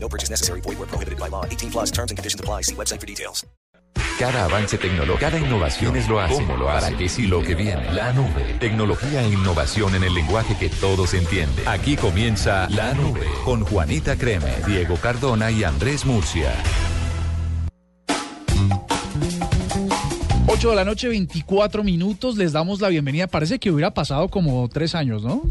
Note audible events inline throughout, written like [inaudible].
No purchase necessary. Void where prohibited by law. 18 plus terms and conditions apply. See website for details. Cada avance tecnológico, cada innovación es lo hace. ¿Cómo lo hace? ¿Para qué sí lo que viene? La nube. Tecnología e innovación en el lenguaje que todos entienden. Aquí comienza La Nube con Juanita Creme, Diego Cardona y Andrés Murcia. 8 de la noche, 24 minutos. Les damos la bienvenida. Parece que hubiera pasado como tres años, ¿no?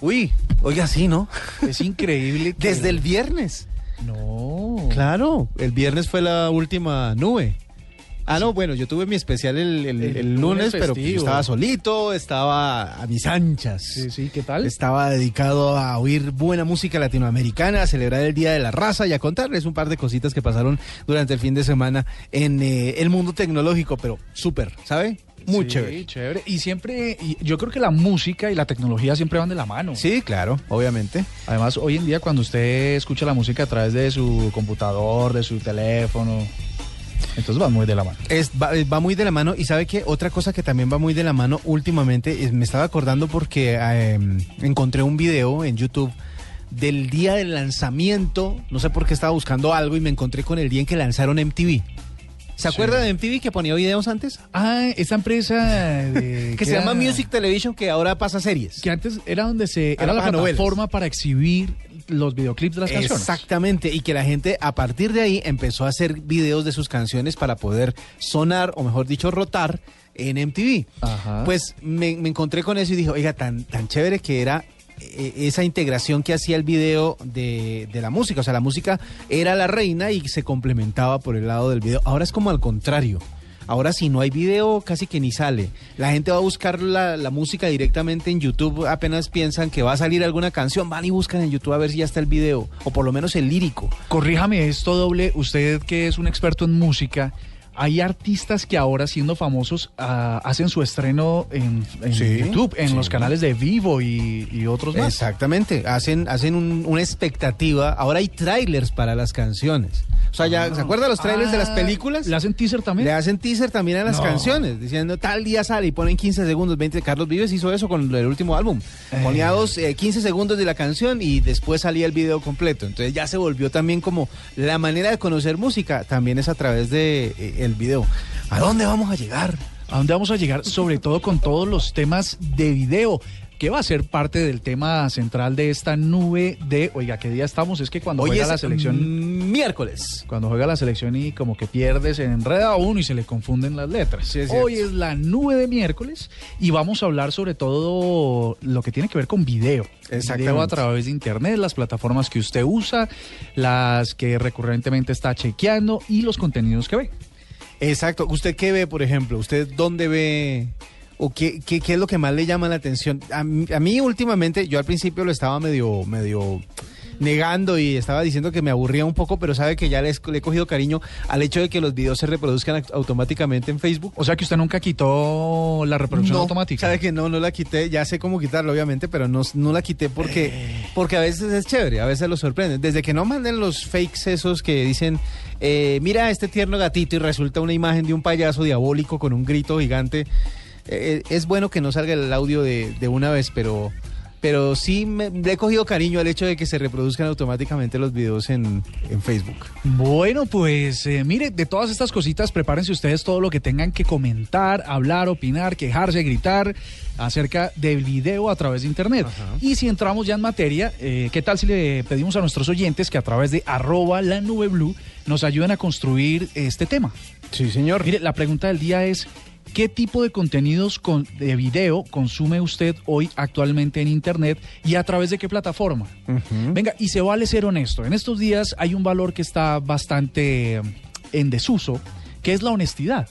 Uy, oiga, sí, ¿no? Es increíble. [laughs] que- Desde el viernes. No. Claro, el viernes fue la última nube. Ah, no, bueno, yo tuve mi especial el, el- El el lunes lunes, pero pues, yo estaba solito, estaba a mis anchas. Sí, sí, ¿qué tal? Estaba dedicado a oír buena música latinoamericana, a celebrar el Día de la Raza y a contarles un par de cositas que pasaron durante el fin de semana en eh, el mundo tecnológico, pero súper, ¿sabe? Muy Sí, chévere. chévere. Y siempre, y yo creo que la música y la tecnología siempre van de la mano. Sí, claro, obviamente. Además, hoy en día cuando usted escucha la música a través de su computador, de su teléfono, entonces van muy de la mano. Es, va, eh, va muy de la mano y sabe que otra cosa que también va muy de la mano últimamente, es- me estaba acordando porque eh, encontré un video en YouTube del día del lanzamiento, no sé por qué estaba buscando algo y me encontré con el día en que lanzaron MTV. ¿Se acuerda de MTV que ponía videos antes? Ah, esta empresa de- [laughs] Que se era- llama Music Television que ahora pasa series. Que antes era donde se Ahora era la novelas. plataforma para exhibir los videoclips de las canciones. Exactamente, y que la gente a partir de ahí empezó a hacer videos de sus canciones para poder sonar, o mejor dicho, rotar en MTV. Ajá. Pues me, me encontré con eso y dije, oiga, tan, tan chévere que era esa integración que hacía el video de, de la música. O sea, la música era la reina y se complementaba por el lado del video. Ahora es como al contrario. Ahora si no hay video casi que ni sale. La gente va a buscar la, la música directamente en YouTube. Apenas piensan que va a salir alguna canción, van y buscan en YouTube a ver si ya está el video. O por lo menos el lírico. Corríjame esto doble, usted que es un experto en música, hay artistas que ahora siendo famosos ah, hacen su estreno en, en Sí, YouTube, en sí. los canales de Vivo y, y otros más. Exactamente, hacen, hacen un- una expectativa. Ahora hay trailers para las canciones. O sea, ya, ¿se acuerdan los trailers de las Ah, películas? ¿Le hacen teaser también? Le hacen teaser también a las No. canciones, diciendo tal día sale y ponen 15 segundos, 20. Carlos Vives hizo eso con el último álbum. Eh. Ponía dos, eh, 15 segundos de la canción y después salía el video completo. Entonces ya se volvió también como la manera de conocer música, también es a través de eh, el video. ¿A dónde vamos a llegar? ¿A dónde vamos a llegar? Sobre todo con todos los temas de video, que va a ser parte del tema central de esta nube de, oiga, ¿qué día estamos? Es que cuando Hoy juega es la selección... mm, miércoles. Cuando juega la selección y como que pierde, se enreda a uno y se le confunden las letras. Sí, es cierto. Hoy es la nube de miércoles y vamos a hablar sobre todo lo que tiene que ver con video. Video a través de internet, las plataformas que usted usa, las que recurrentemente está chequeando y los contenidos que ve. Exacto. ¿Usted qué ve, por ejemplo? ¿Usted dónde ve o qué, qué, qué es lo que más le llama la atención? A, a mí últimamente, yo al principio lo estaba medio, medio negando y estaba diciendo que me aburría un poco, pero sabe que ya le, he cogido cariño al hecho de que los videos se reproduzcan aut- automáticamente en Facebook. O sea que usted nunca quitó la reproducción No, automática. Sabe que no, no la quité, ya sé cómo quitarla obviamente, pero no, no la quité porque, Eh. porque a veces es chévere, a veces lo sorprenden. Desde que no manden los fakes esos que dicen, eh, mira este tierno gatito y resulta una imagen de un payaso diabólico con un grito gigante, eh, es bueno que no salga el audio de, de una vez, pero... Pero sí me, le he cogido cariño al hecho de que se reproduzcan automáticamente los videos en, en Facebook. Bueno, pues eh, mire, de todas estas cositas, prepárense ustedes todo lo que tengan que comentar, hablar, opinar, quejarse, gritar acerca del video a través de internet. Y si entramos ya en materia, eh, ¿qué tal si le pedimos a nuestros oyentes que a través de arroba la nube blue nos ayuden a construir este tema? Sí, señor. Mire, la pregunta del día es, ¿qué tipo de contenidos con- de video consume usted hoy actualmente en Internet y a través de qué plataforma? Venga, y se vale ser honesto. En estos días hay un valor que está bastante eh, en desuso, que es la honestidad.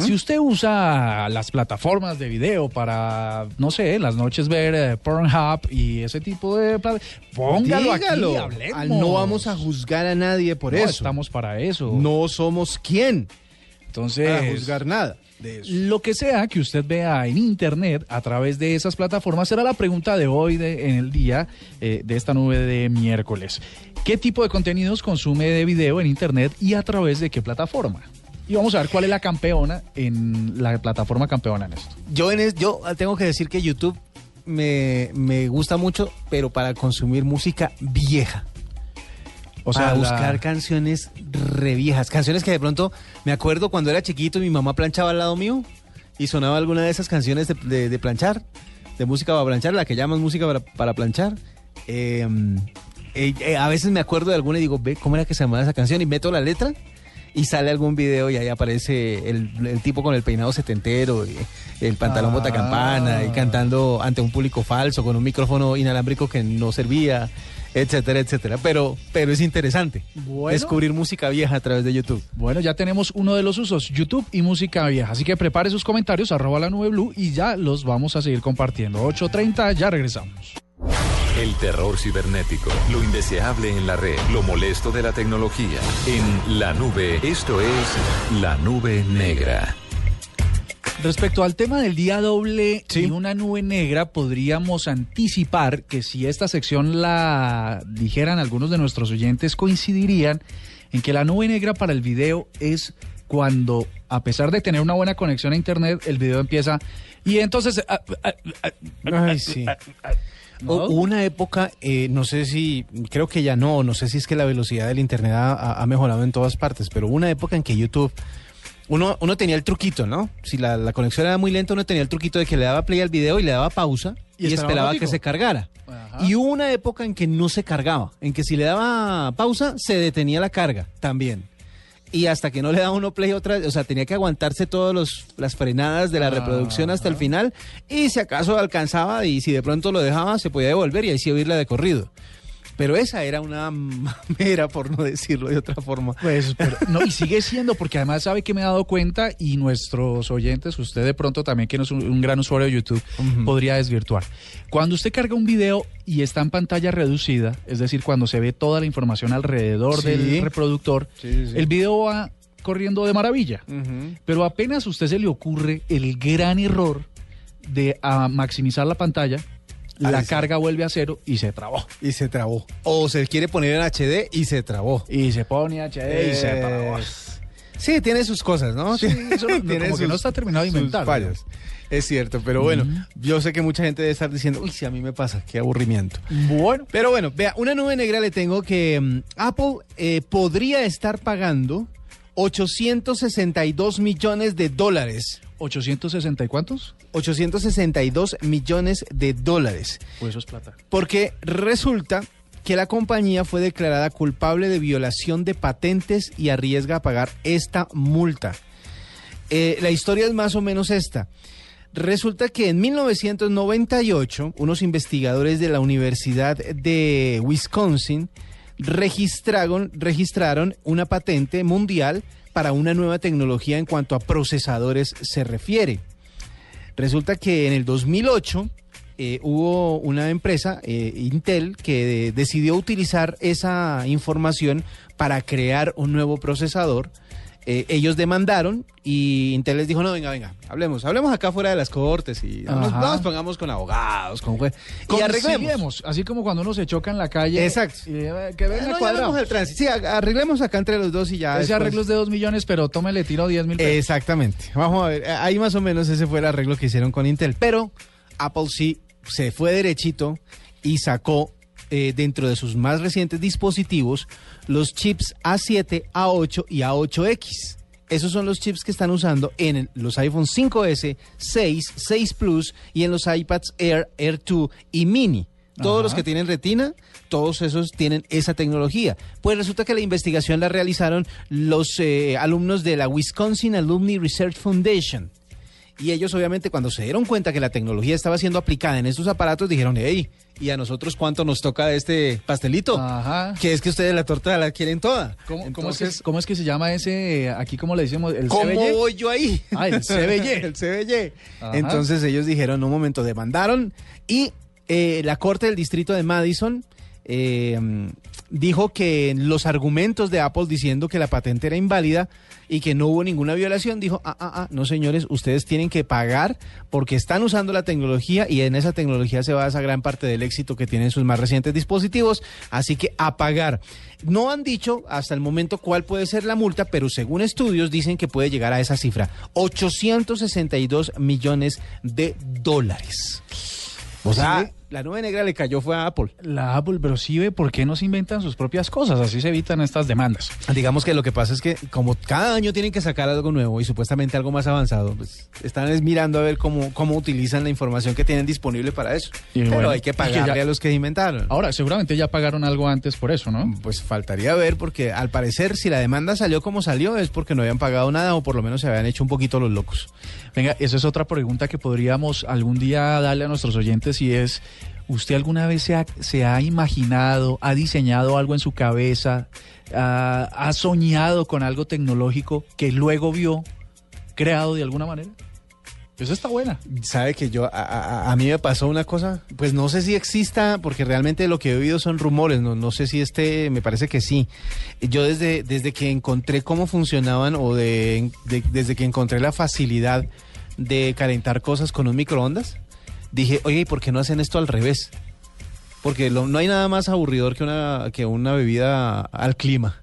Si usted usa las plataformas de video para, no sé, las noches ver eh, Pornhub y ese tipo de... Póngalo Dígalo. aquí, hablemos. No vamos a juzgar a nadie por No, eso. estamos para eso. No somos quién Entonces, para juzgar nada de eso. Lo que sea que usted vea en internet a través de esas plataformas será la pregunta de hoy de- en el día eh, de esta nube de miércoles. ¿Qué tipo de contenidos consume de video en internet y a través de qué plataforma? Y vamos a ver cuál es la campeona en la plataforma campeona en esto. Yo, en es- yo tengo que decir que YouTube me, me gusta mucho, pero para consumir música vieja. O sea, la- buscar canciones re viejas. Canciones que de pronto me acuerdo cuando era chiquito y mi mamá planchaba al lado mío y sonaba alguna de esas canciones de, de- de planchar, de música para planchar, la que llaman música para, para planchar. Eh, eh, eh, a veces me acuerdo de alguna y digo, ve, ¿cómo era que se llamaba esa canción? Y meto la letra y sale algún video y ahí aparece el, el tipo con el peinado setentero, y el pantalón Ah. botacampana y cantando ante un público falso con un micrófono inalámbrico que no servía, etcétera, etcétera. Pero, pero es interesante Bueno. descubrir música vieja a través de YouTube. Bueno, ya tenemos uno de los usos, YouTube y música vieja. Así que prepare sus comentarios, arroba la nube blue y ya los vamos a seguir compartiendo. 8.30, ya regresamos. El terror cibernético, lo indeseable en la red, lo molesto de la tecnología. En la nube, esto es la nube negra. Respecto al tema del día doble Sí. y una nube negra, podríamos anticipar que si esta sección la dijeran algunos de nuestros oyentes, coincidirían en que la nube negra para el video es cuando, a pesar de tener una buena conexión a internet, el video empieza y entonces... ah, ah, ah, Ay, sí. una época, eh, no sé si, creo que ya no, no sé si es que la velocidad del internet ha, ha- ha mejorado en todas partes, pero hubo una época en que YouTube, uno, uno tenía el truquito, ¿no? Si la, la conexión era muy lenta, uno tenía el truquito de que le daba play al video y le daba pausa Y y, esperaba que se cargara. Ajá. Y hubo una época en que no se cargaba, en que si le daba pausa, se detenía la carga también. Y hasta que no le daba uno play otra vez, o sea, tenía que aguantarse todas las frenadas de la reproducción hasta el final. Y si acaso alcanzaba y si de pronto lo dejaba, se podía devolver y ahí sí oírla de corrido. Pero esa era una [laughs] mamera, por no decirlo de otra forma. Pues, pero- no, y sigue siendo, porque además sabe que me he dado cuenta y nuestros oyentes, usted de pronto también, que no es un, un gran usuario de YouTube, podría desvirtuar. Cuando usted carga un video y está en pantalla reducida, es decir, cuando se ve toda la información alrededor Sí. del reproductor, Sí, sí, sí. el video va corriendo de maravilla. Pero apenas a usted se le ocurre el gran error de ah, maximizar la pantalla, la Ahí sí. carga vuelve a cero y se trabó. Y se trabó. O se quiere poner en HD y se trabó. Y se pone HD y se trabó. Sí, tiene sus cosas, ¿no? Sí, [laughs] eso no- como que no está terminado de inventar, fallas. Es cierto, pero bueno, yo sé que mucha gente debe estar diciendo, uy, si a mí me pasa, qué aburrimiento. Bueno, Pero bueno, vea, una nube negra le tengo que mm, Apple eh, podría estar pagando 862 millones de dólares. 860 y cuántos? 862 millones de dólares. Pues eso es plata. Porque resulta que la compañía fue declarada culpable de violación de patentes y arriesga a pagar esta multa. Eh, la historia es más o menos esta. Resulta que en 1998 unos investigadores de la Universidad de Wisconsin registraron, registraron una patente mundial para una nueva tecnología en cuanto a procesadores se refiere. Resulta que en el 2008 eh, hubo una empresa, eh, Intel, que eh, decidió utilizar esa información para crear un nuevo procesador. Eh, ellos demandaron y Intel les dijo, no, venga, venga, hablemos, hablemos acá fuera de las cortes y no nos, no pongamos con abogados, con jueces. Y arreglemos. Así como cuando uno se choca en la calle. Exacto. y, eh, que venga No llamemos al tránsito. Sí, arreglemos acá entre los dos y ya. Ese después- arreglo es de 2 millones, pero tómele tiro 10 mil pesos. Exactamente. Vamos a ver, ahí más o menos ese fue el arreglo que hicieron con Intel. Pero Apple sí se fue derechito y sacó eh, dentro de sus más recientes dispositivos los chips A7, A8 y A8X. Esos son los chips que están usando en los iPhone 5S, 6, 6 Plus y en los iPads Air, Air 2 y Mini. Todos Ajá. los que tienen retina, todos esos tienen esa tecnología. Pues resulta que la investigación la realizaron los eh, alumnos de la Wisconsin Alumni Research Foundation. Y ellos obviamente cuando se dieron cuenta que la tecnología estaba siendo aplicada en estos aparatos dijeron, hey, ¿y a nosotros cuánto nos toca de este pastelito? Ajá. Que es que ustedes la torta la quieren toda. ¿Cómo, cómo es que, cómo es que se llama ese, aquí cómo le decimos, el ¿Cómo CBY? voy yo ahí? Ah, el CBY. [laughs] el CBY. Ajá. Entonces ellos dijeron, un momento, demandaron y eh, la Corte del Distrito de Madison eh, dijo que los argumentos de Apple diciendo que la patente era inválida y que no hubo ninguna violación, dijo, ah, ah, ah, no señores, ustedes tienen que pagar porque están usando la tecnología y en esa tecnología se basa gran parte del éxito que tienen sus más recientes dispositivos, así que a pagar. No han dicho hasta el momento cuál puede ser la multa, pero según estudios dicen que puede llegar a esa cifra, 862 millones de dólares. O sea, la nube negra le cayó fue a Apple. La Apple, pero sí ve por qué no se inventan sus propias cosas, así se evitan estas demandas. Digamos que lo que pasa es que como cada año tienen que sacar algo nuevo y supuestamente algo más avanzado, pues están es mirando a ver cómo, cómo utilizan la información que tienen disponible para eso. Y Pero bueno, hay que pagarle ya- a los que inventaron. Ahora, seguramente ya pagaron algo antes por eso, ¿no? Pues faltaría ver porque al parecer si la demanda salió como salió es porque no habían pagado nada o por lo menos se habían hecho un poquito los locos. Venga, esa es otra pregunta que podríamos algún día darle a nuestros oyentes y es, ¿usted alguna vez se ha, imaginado, ha diseñado algo en su cabeza, ha soñado con algo tecnológico que luego vio creado de alguna manera? Esa está buena. Sabe que yo, a, mí me pasó una cosa, pues no sé si exista, porque realmente lo que he oído son rumores, no, sé si este, me parece que sí. Yo desde, desde que encontré cómo funcionaban o de- desde que encontré la facilidad de calentar cosas con un microondas, dije, oye, ¿y por qué no hacen esto al revés? Porque lo- no hay nada más aburridor que una, que una bebida al clima.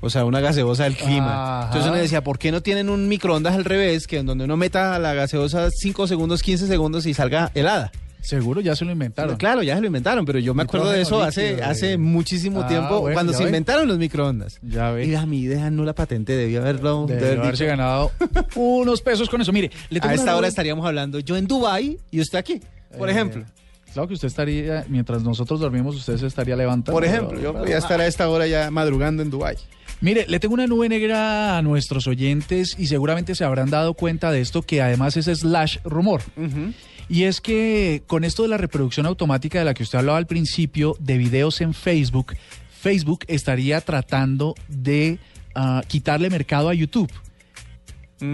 O sea, una gaseosa al clima. Ajá. Entonces uno decía, ¿por qué no tienen un microondas al revés? Que en donde uno meta la gaseosa 5 segundos, 15 segundos y salga helada. Seguro ya se lo inventaron. Claro, ya se lo inventaron, pero yo me acuerdo de eso hace, hace eh. muchísimo Ah, tiempo, bueno, cuando se ve. inventaron los microondas. Ya ve. Y a mi idea no la patente, debía haberlo. de Debe haber haberse dicho. ganado unos pesos con eso. Mire, le tengo A esta hora estaríamos hablando yo en Dubai y usted aquí, por Eh, ejemplo. Claro que usted estaría, mientras nosotros dormimos, usted se estaría levantando. Por ejemplo, yo voy a estar a esta hora ya madrugando en Dubai. Mire, le tengo una nube negra a nuestros oyentes y seguramente se habrán dado cuenta de esto que además es slash rumor. Y es que con esto de la reproducción automática de la que usted hablaba al principio de videos en Facebook, Facebook estaría tratando de ah, quitarle mercado a YouTube.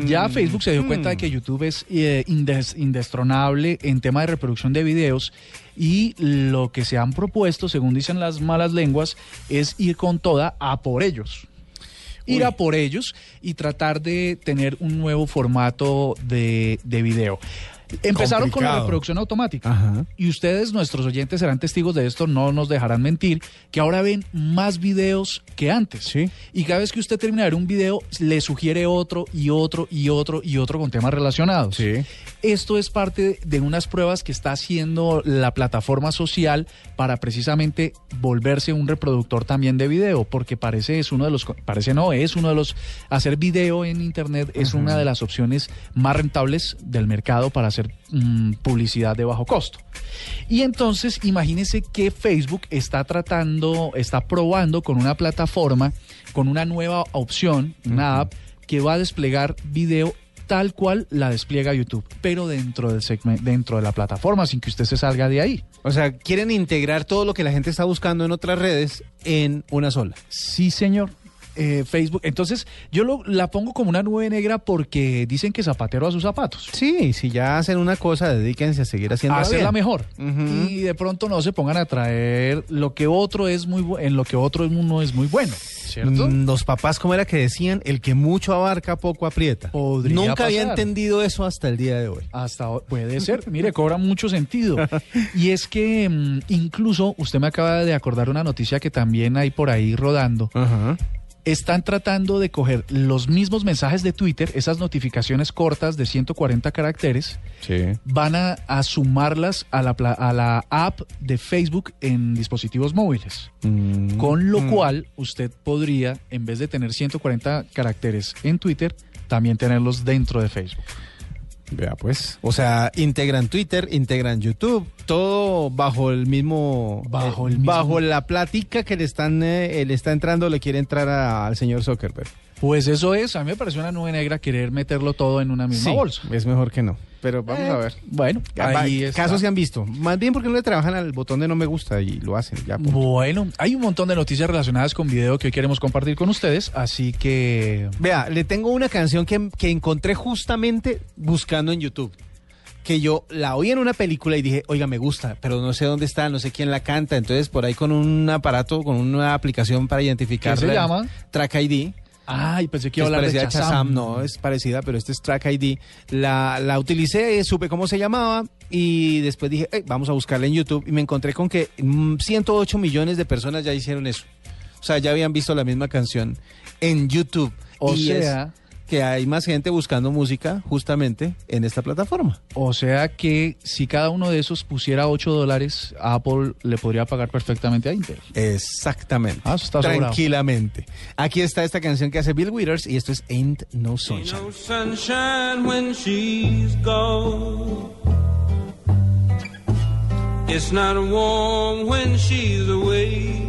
Ya Facebook se dio cuenta de que YouTube es eh, indes- indestronable en tema de reproducción de videos y lo que se han propuesto, según dicen las malas lenguas, es ir con toda a por ellos. Ir Uy. a por ellos y tratar de tener un nuevo formato de, de video. Empezaron con la reproducción automática. Ajá. Y ustedes, nuestros oyentes, serán testigos de esto, no nos dejarán mentir, que ahora ven más videos que antes. Sí. Y cada vez que usted termina de ver un video, le sugiere otro y otro y otro y otro con temas relacionados. Sí. Esto es parte de unas pruebas que está haciendo la plataforma social para precisamente volverse un reproductor también de video, porque parece es uno de los, parece no, es uno de los, hacer video en internet es una de las opciones más rentables del mercado para hacer mm, publicidad de bajo costo. Y entonces imagínense que Facebook está tratando, está probando con una plataforma, con una nueva opción, una app que va a desplegar video tal cual la despliega YouTube, pero dentro del segmento, dentro de la plataforma, sin que usted se salga de ahí. O sea, quieren integrar todo lo que la gente está buscando en otras redes en una sola. Sí, señor. Eh, Facebook. Entonces, yo lo- la pongo como una nube negra porque dicen que zapatero a sus zapatos. Sí, si ya hacen una cosa, dedíquense a seguir haciendo a hacerla mejor. Y de pronto no se pongan a traer lo que otro es muy en lo que otro es- no es muy bueno. ¿Cierto? Mm, Los papás, ¿cómo era que decían? El que mucho abarca, poco aprieta. Podría Nunca había entendido eso hasta el día de hoy. Hasta puede ser, mire, cobra mucho sentido. Y es que mm, incluso usted me acaba de acordar una noticia que también hay por ahí rodando. Ajá. Están tratando de coger los mismos mensajes de Twitter, esas notificaciones cortas de 140 caracteres, Sí. van a, a sumarlas a la, pla- a la app de Facebook en dispositivos móviles. Mm. Con lo cual usted podría, en vez de tener 140 caracteres en Twitter, también tenerlos dentro de Facebook. Vea pues. O sea, integran Twitter, integran YouTube, todo bajo el mismo... Bajo eh, el mismo- Bajo la plática que le están eh, le está entrando, le quiere entrar a- al señor Zuckerberg. Pues eso es, a mí me pareció una nube negra querer meterlo todo en una misma Sí, bolsa. es mejor que no. Pero vamos Eh, a ver. Bueno, ahí está. Casos se han visto. Más bien porque no le trabajan al botón de no me gusta y lo hacen. Ya. Bueno, hay un montón de noticias relacionadas con video que hoy queremos compartir con ustedes, así que Vea, le tengo una canción que, que encontré justamente buscando en YouTube. Que yo la oí en una película y dije, oiga, me gusta, pero no sé dónde está, no sé quién la canta. Entonces, por ahí con un aparato, con una aplicación para identificar. ¿Qué se llama? Track ID. Ay, pensé que iba a hablar de Shazam. Shazam, no, es parecida, pero este es Track ID. La, la utilicé, supe cómo se llamaba y después dije, "Ey, vamos a buscarla en YouTube y me encontré con que mm, 108 millones de personas ya hicieron eso. O sea, ya habían visto la misma canción en YouTube. O Y es sea- que hay más gente buscando música justamente en esta plataforma. O sea que si cada uno de esos pusiera 8 dólares, Apple le podría pagar perfectamente a Intel. Exactamente. Ah, eso está sobrado. Tranquilamente. Aquí está esta canción que hace Bill Withers y esto es Ain't No Sunshine. No sunshine when she's gone. It's not warm when she's away.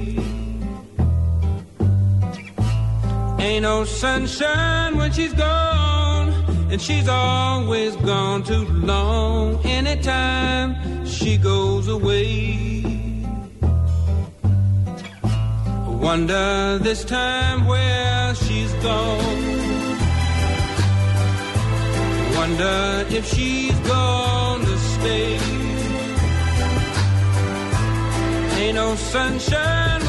Ain't no sunshine when she's gone, and she's always gone too long. Anytime she goes away. I Wonder this time where she's gone. I Wonder if she's gonna stay. Ain't no sunshine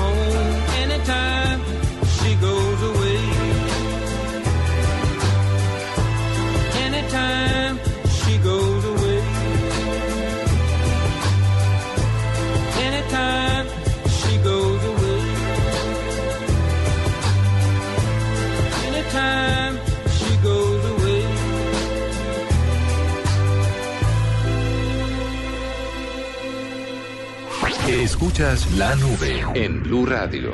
Escuchas la nube en Blue Radio.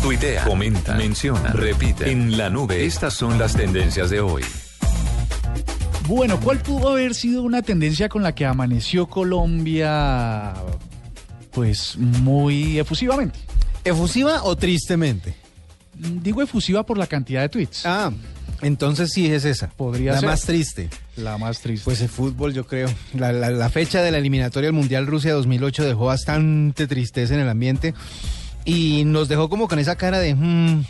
Tuitea, comenta, menciona, repite. En la nube, estas son las tendencias de hoy. Bueno, ¿cuál pudo haber sido una tendencia con la que amaneció Colombia? Pues muy efusivamente. ¿Efusiva o tristemente? Digo efusiva por la cantidad de tweets. Ah, entonces sí es esa. Podría la ser. más triste. La más triste. Pues el fútbol, yo creo. La, la- la fecha de la eliminatoria del Mundial Rusia 2008 dejó bastante tristeza en el ambiente y nos dejó como con esa cara de, "Hmm,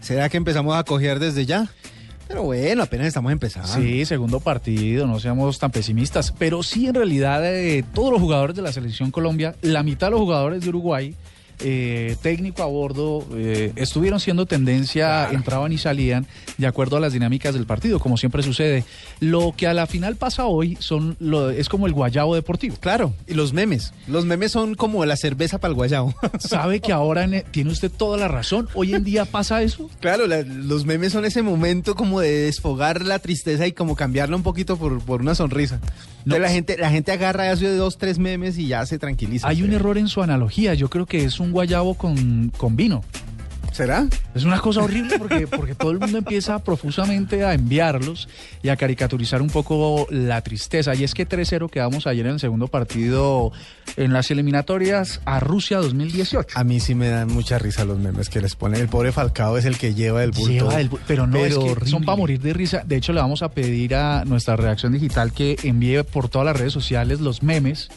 ¿será que empezamos a coger desde ya? Pero bueno, apenas estamos empezando. Sí, segundo partido, no seamos tan pesimistas. Pero sí, en realidad, eh, todos los jugadores de la selección Colombia, la mitad de los jugadores de Uruguay, eh, técnico a bordo, eh, estuvieron siendo tendencia, entraban y salían de acuerdo a las dinámicas del partido, como siempre sucede. Lo que a la final pasa hoy son lo, es como el guayabo deportivo. Claro, y los memes. Los memes son como la cerveza para el guayao. [laughs] Sabe que ahora en- tiene usted toda la razón. Hoy en día pasa eso. Claro, la- los memes son ese momento como de desfogar la tristeza y como cambiarla un poquito por, por una sonrisa. No. Entonces la gente, la gente agarra hace dos, tres memes y ya se tranquiliza. Hay un error en su analogía. Yo creo que es un guayabo con, con vino. ¿Será? Es una cosa horrible porque, porque todo el mundo empieza profusamente a enviarlos y a caricaturizar un poco la tristeza. Y es que 3-0 quedamos ayer en el segundo partido en las eliminatorias a Rusia 2018. A mí sí me dan mucha risa los memes que les ponen. El pobre Falcao es el que lleva el bulto. Lleva el bu- pero no es que horrible. son para morir de risa. De hecho, le vamos a pedir a nuestra redacción digital que envíe por todas las redes sociales los memes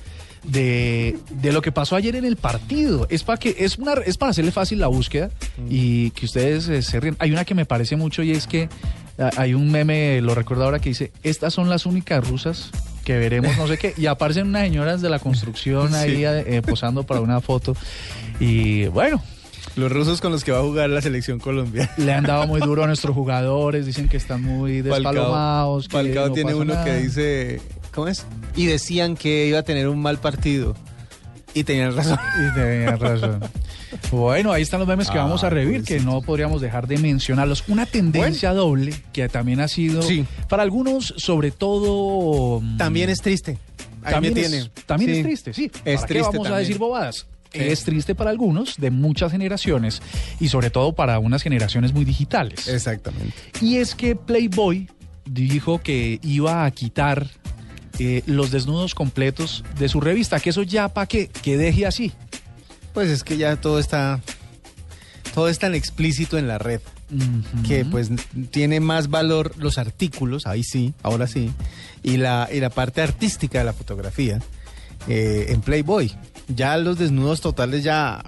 de, de lo que pasó ayer en el partido. Es para que es una es para hacerle fácil la búsqueda y que ustedes eh, se ríen. Hay una que me parece mucho y es que ah, hay un meme, lo recuerdo ahora que dice, "Estas son las únicas rusas que veremos no sé qué. Y aparecen unas señoras de la construcción [laughs] ahí eh, posando para una foto. Y bueno, Los rusos con los que va a jugar la selección colombiana. le han dado muy duro a nuestros jugadores, dicen que están muy despalomados. que Falcao no tiene uno nada. que dice, ¿cómo es? Y decían que iba a tener un mal partido. Y tenían razón. [laughs] Y tenías razón. Bueno, ahí están los memes que Ah, vamos a revivir, que no podríamos dejar de mencionarlos. Una tendencia doble que también ha sido, Sí. para algunos, sobre todo... mm, También es triste. Ahí también me es, tiene. también Sí. es triste, sí. Es ¿Para qué triste vamos a decir bobadas? Es triste para algunos de muchas generaciones y sobre todo para unas generaciones muy digitales. Exactamente. Y es que Playboy dijo que iba a quitar eh, los desnudos completos de su revista, que eso ya para qué, que deje así. Pues es que ya todo está, todo es tan explícito en la red que pues tiene más valor los artículos, ahí sí, ahora sí, y la, y la parte artística de la fotografía eh, en Playboy. Ya los desnudos totales ya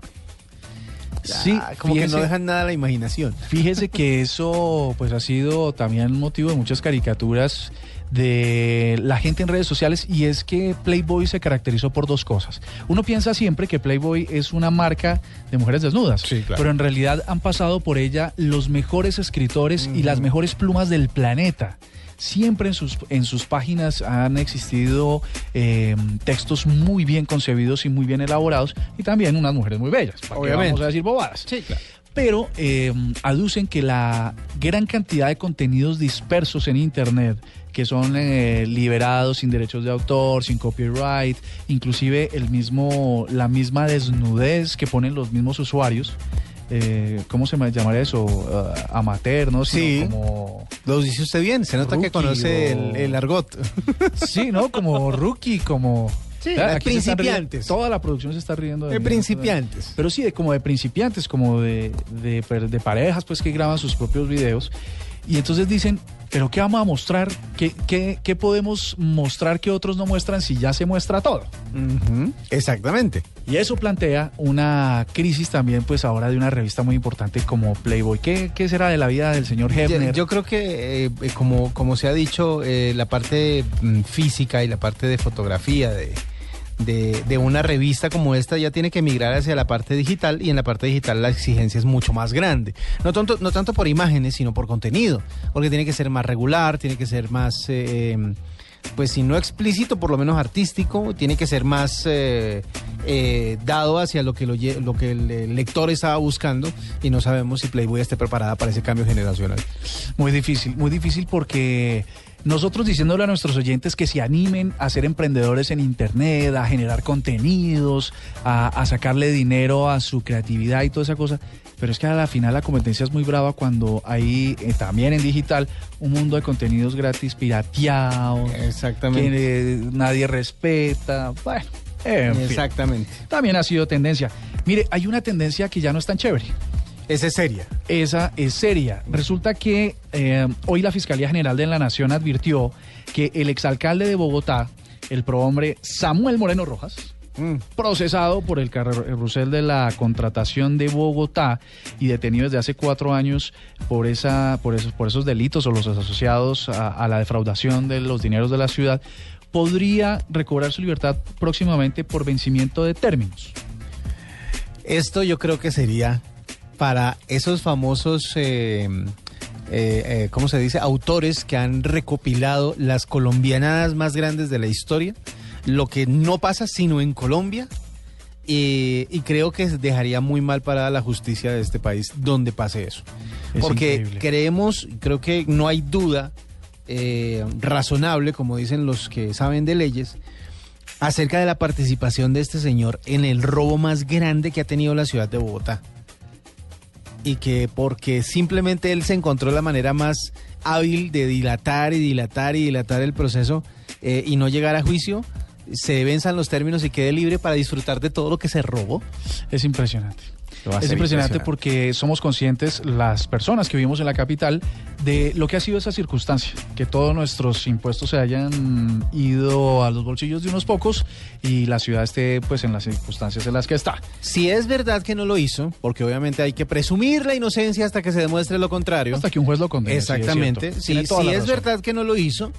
Sí, como que no dejan nada a la imaginación. [laughs] Fíjese que eso pues ha sido también motivo de muchas caricaturas de la gente en redes sociales y es que Playboy se caracterizó por dos cosas. Uno piensa siempre que Playboy es una marca de mujeres desnudas, Sí, claro. pero en realidad han pasado por ella los mejores escritores y las mejores plumas del planeta. Siempre en sus, en sus páginas han existido eh, textos muy bien concebidos y muy bien elaborados y también unas mujeres muy bellas. ¿Para qué Obviamente. vamos a decir bobadas? Sí, claro. pero eh, aducen que la gran cantidad de contenidos dispersos en Internet, que son eh, liberados sin derechos de autor, sin copyright, inclusive el mismo, la misma desnudez que ponen los mismos usuarios, eh, ¿cómo se llamaría eso? Uh, amateur, ¿no? Sino Sí. Como, Lo dice usted bien, se nota que conoce o- el, el argot. [laughs] sí, ¿no? Como rookie, como... Sí, principiantes. riendo- toda la producción se está riendo de De mí. principiantes. Pero sí, de, como de principiantes, como de, de parejas pues que graban sus propios videos. Y entonces dicen, pero ¿qué vamos a mostrar? ¿Qué, qué, qué podemos mostrar que otros no muestran si ya se muestra todo? Exactamente. Y eso plantea una crisis también pues ahora de una revista muy importante como Playboy. ¿Qué, qué será de la vida del señor Hefner? yo creo que, eh, eh, como, como se ha dicho, eh, la parte mm, física y la parte de fotografía de, de, de una revista como esta ya tiene que migrar hacia la parte digital y en la parte digital la exigencia es mucho más grande. No tanto, no tanto por imágenes, sino por contenido, porque tiene que ser más regular, tiene que ser más... eh, pues si no explícito, por lo menos artístico, tiene que ser más eh, eh, dado hacia lo que, lo, lo que el lector estaba buscando y no sabemos si Playboy esté preparada para ese cambio generacional. Muy difícil, muy difícil porque nosotros diciéndole a nuestros oyentes que se animen a ser emprendedores en Internet, a generar contenidos, a, a sacarle dinero a su creatividad y toda esa cosa. Pero es que a la final la competencia es muy brava cuando hay eh, también en digital un mundo de contenidos gratis pirateados, Exactamente. que eh, nadie respeta. Bueno, en fin. Exactamente. También ha sido tendencia. Mire, hay una tendencia que ya no es tan chévere. Esa es seria. Esa es seria. Resulta que eh, hoy la Fiscalía General de la Nación advirtió que el exalcalde de Bogotá, el prohombre Samuel Moreno Rojas, Mm. procesado por el carrusel de la contratación de Bogotá y detenido desde hace cuatro años por, esa, por, esos, por esos delitos o los asociados a, a la defraudación de los dineros de la ciudad, podría recobrar su libertad próximamente por vencimiento de términos. Esto yo creo que sería para esos famosos, eh, eh, eh, ¿cómo se dice? Autores que han recopilado las colombianadas más grandes de la historia. Lo que no pasa sino en Colombia. Y, y creo que dejaría muy mal parada la justicia de este país donde pase eso. Es Porque increíble. creemos, creo que no hay duda eh, razonable, como dicen los que saben de leyes, acerca de la participación de este señor en el robo más grande que ha tenido la ciudad de Bogotá. Y que porque simplemente él se encontró la manera más hábil de dilatar y dilatar y dilatar el proceso eh, y no llegar a juicio, se venzan los términos y quede libre para disfrutar de todo lo que se robó. Es impresionante. Es impresionante porque somos conscientes, las personas que vivimos en la capital, de lo que ha sido esa circunstancia, que todos nuestros impuestos se hayan ido a los bolsillos de unos pocos y la ciudad esté pues en las circunstancias en las que está. Si es verdad que no lo hizo, porque obviamente hay que presumir la inocencia hasta que se demuestre lo contrario. Hasta que un juez lo condene. Exactamente. Sí, si es verdad que no lo hizo,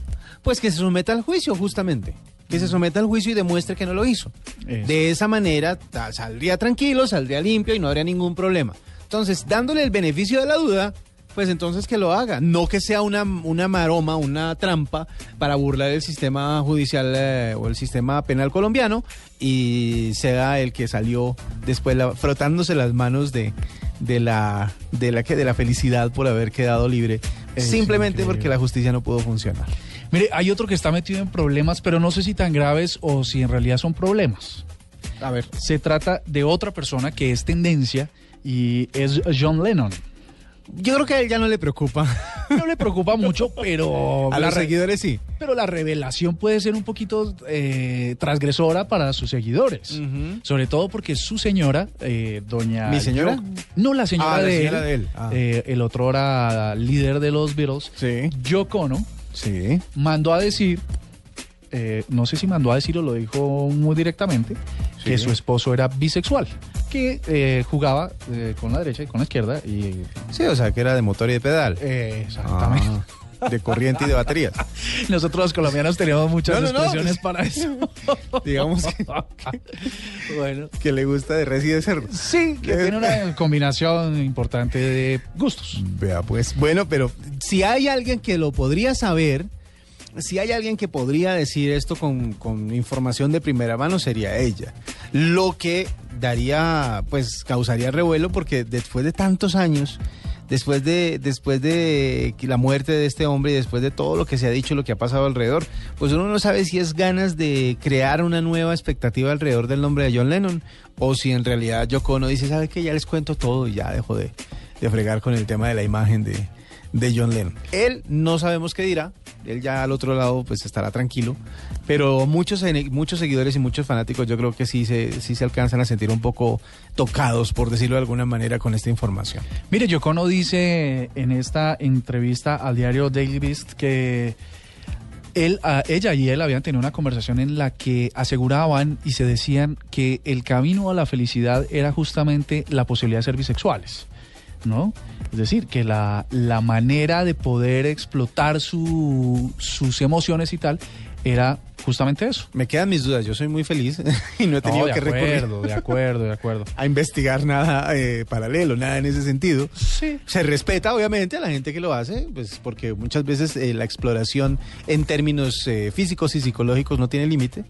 pues que se someta al juicio, justamente. Que se someta al juicio y demuestre que no lo hizo. Eso. De esa manera saldría tranquilo, saldría limpio y no habría ningún problema. Entonces, dándole el beneficio de la duda, pues entonces que lo haga. No que sea una, una maroma, una trampa para burlar el sistema judicial eh, o el sistema penal colombiano y sea el que salió después la- frotándose las manos de, de la de la de la felicidad por haber quedado libre Es simplemente increíble. porque la justicia no pudo funcionar. Mire, hay otro que está metido en problemas, pero no sé si tan graves o si en realidad son problemas. A ver, Se trata de otra persona que es tendencia y es John Lennon. yo creo que a él ya no le preocupa. No le preocupa mucho, [laughs] pero A la los re- seguidores sí. pero la revelación puede ser un poquito eh, transgresora para sus seguidores. Sobre todo porque su señora, eh, doña... ¿Mi señora? Yo- no, la señora, Ah, la de, señora él, de él. Ah. eh, el otro era líder de los Beatles, Sí. Yoko Ono, Sí. mandó a decir, eh, no sé si mandó a decir o lo dijo muy directamente, Sí. que su esposo era bisexual, que eh, jugaba eh, con la derecha y con la izquierda y... Sí, o sea, que era de motor y de pedal. eh, exactamente. Ah, de corriente y de baterías. [laughs] Nosotros los colombianos tenemos muchas No, expresiones pues- para eso. [laughs] Digamos que, [laughs] bueno. que le gusta de res y de cerdo. Sí, que tiene una combinación importante de gustos. Vea, pues, bueno, pero si hay alguien que lo podría saber, si hay alguien que podría decir esto con, con información de primera mano, sería ella. Lo que daría, pues, causaría revuelo porque después de tantos años, después de, después de la muerte de este hombre y después de todo lo que se ha dicho, lo que ha pasado alrededor, pues uno no sabe si es ganas de crear una nueva expectativa alrededor del nombre de John Lennon o si en realidad Yoko Ono dice, ¿sabe que Ya les cuento todo y ya dejo de, de fregar con el tema de la imagen de, de John Lennon. Él no sabemos qué dirá, él ya al otro lado pues estará tranquilo, pero muchos, muchos seguidores y muchos fanáticos yo creo que sí se, sí se alcanzan a sentir un poco tocados, por decirlo de alguna manera, con esta información. Mire, Yocono dice en esta entrevista al diario Daily Beast que él, a- ella y él habían tenido una conversación en la que aseguraban y se decían que el camino a la felicidad era justamente la posibilidad de ser bisexuales. ¿No? Es decir, que la, la manera de poder explotar su- sus emociones y tal era justamente eso. Me quedan mis dudas, yo soy muy feliz [laughs] y no he tenido No, que recurrir acuerdo, de acuerdo, de acuerdo. [laughs] a investigar nada eh, paralelo, nada en ese sentido. Sí. Se respeta obviamente a la gente que lo hace, pues porque muchas veces eh, la exploración en términos eh, físicos y psicológicos no tiene límite,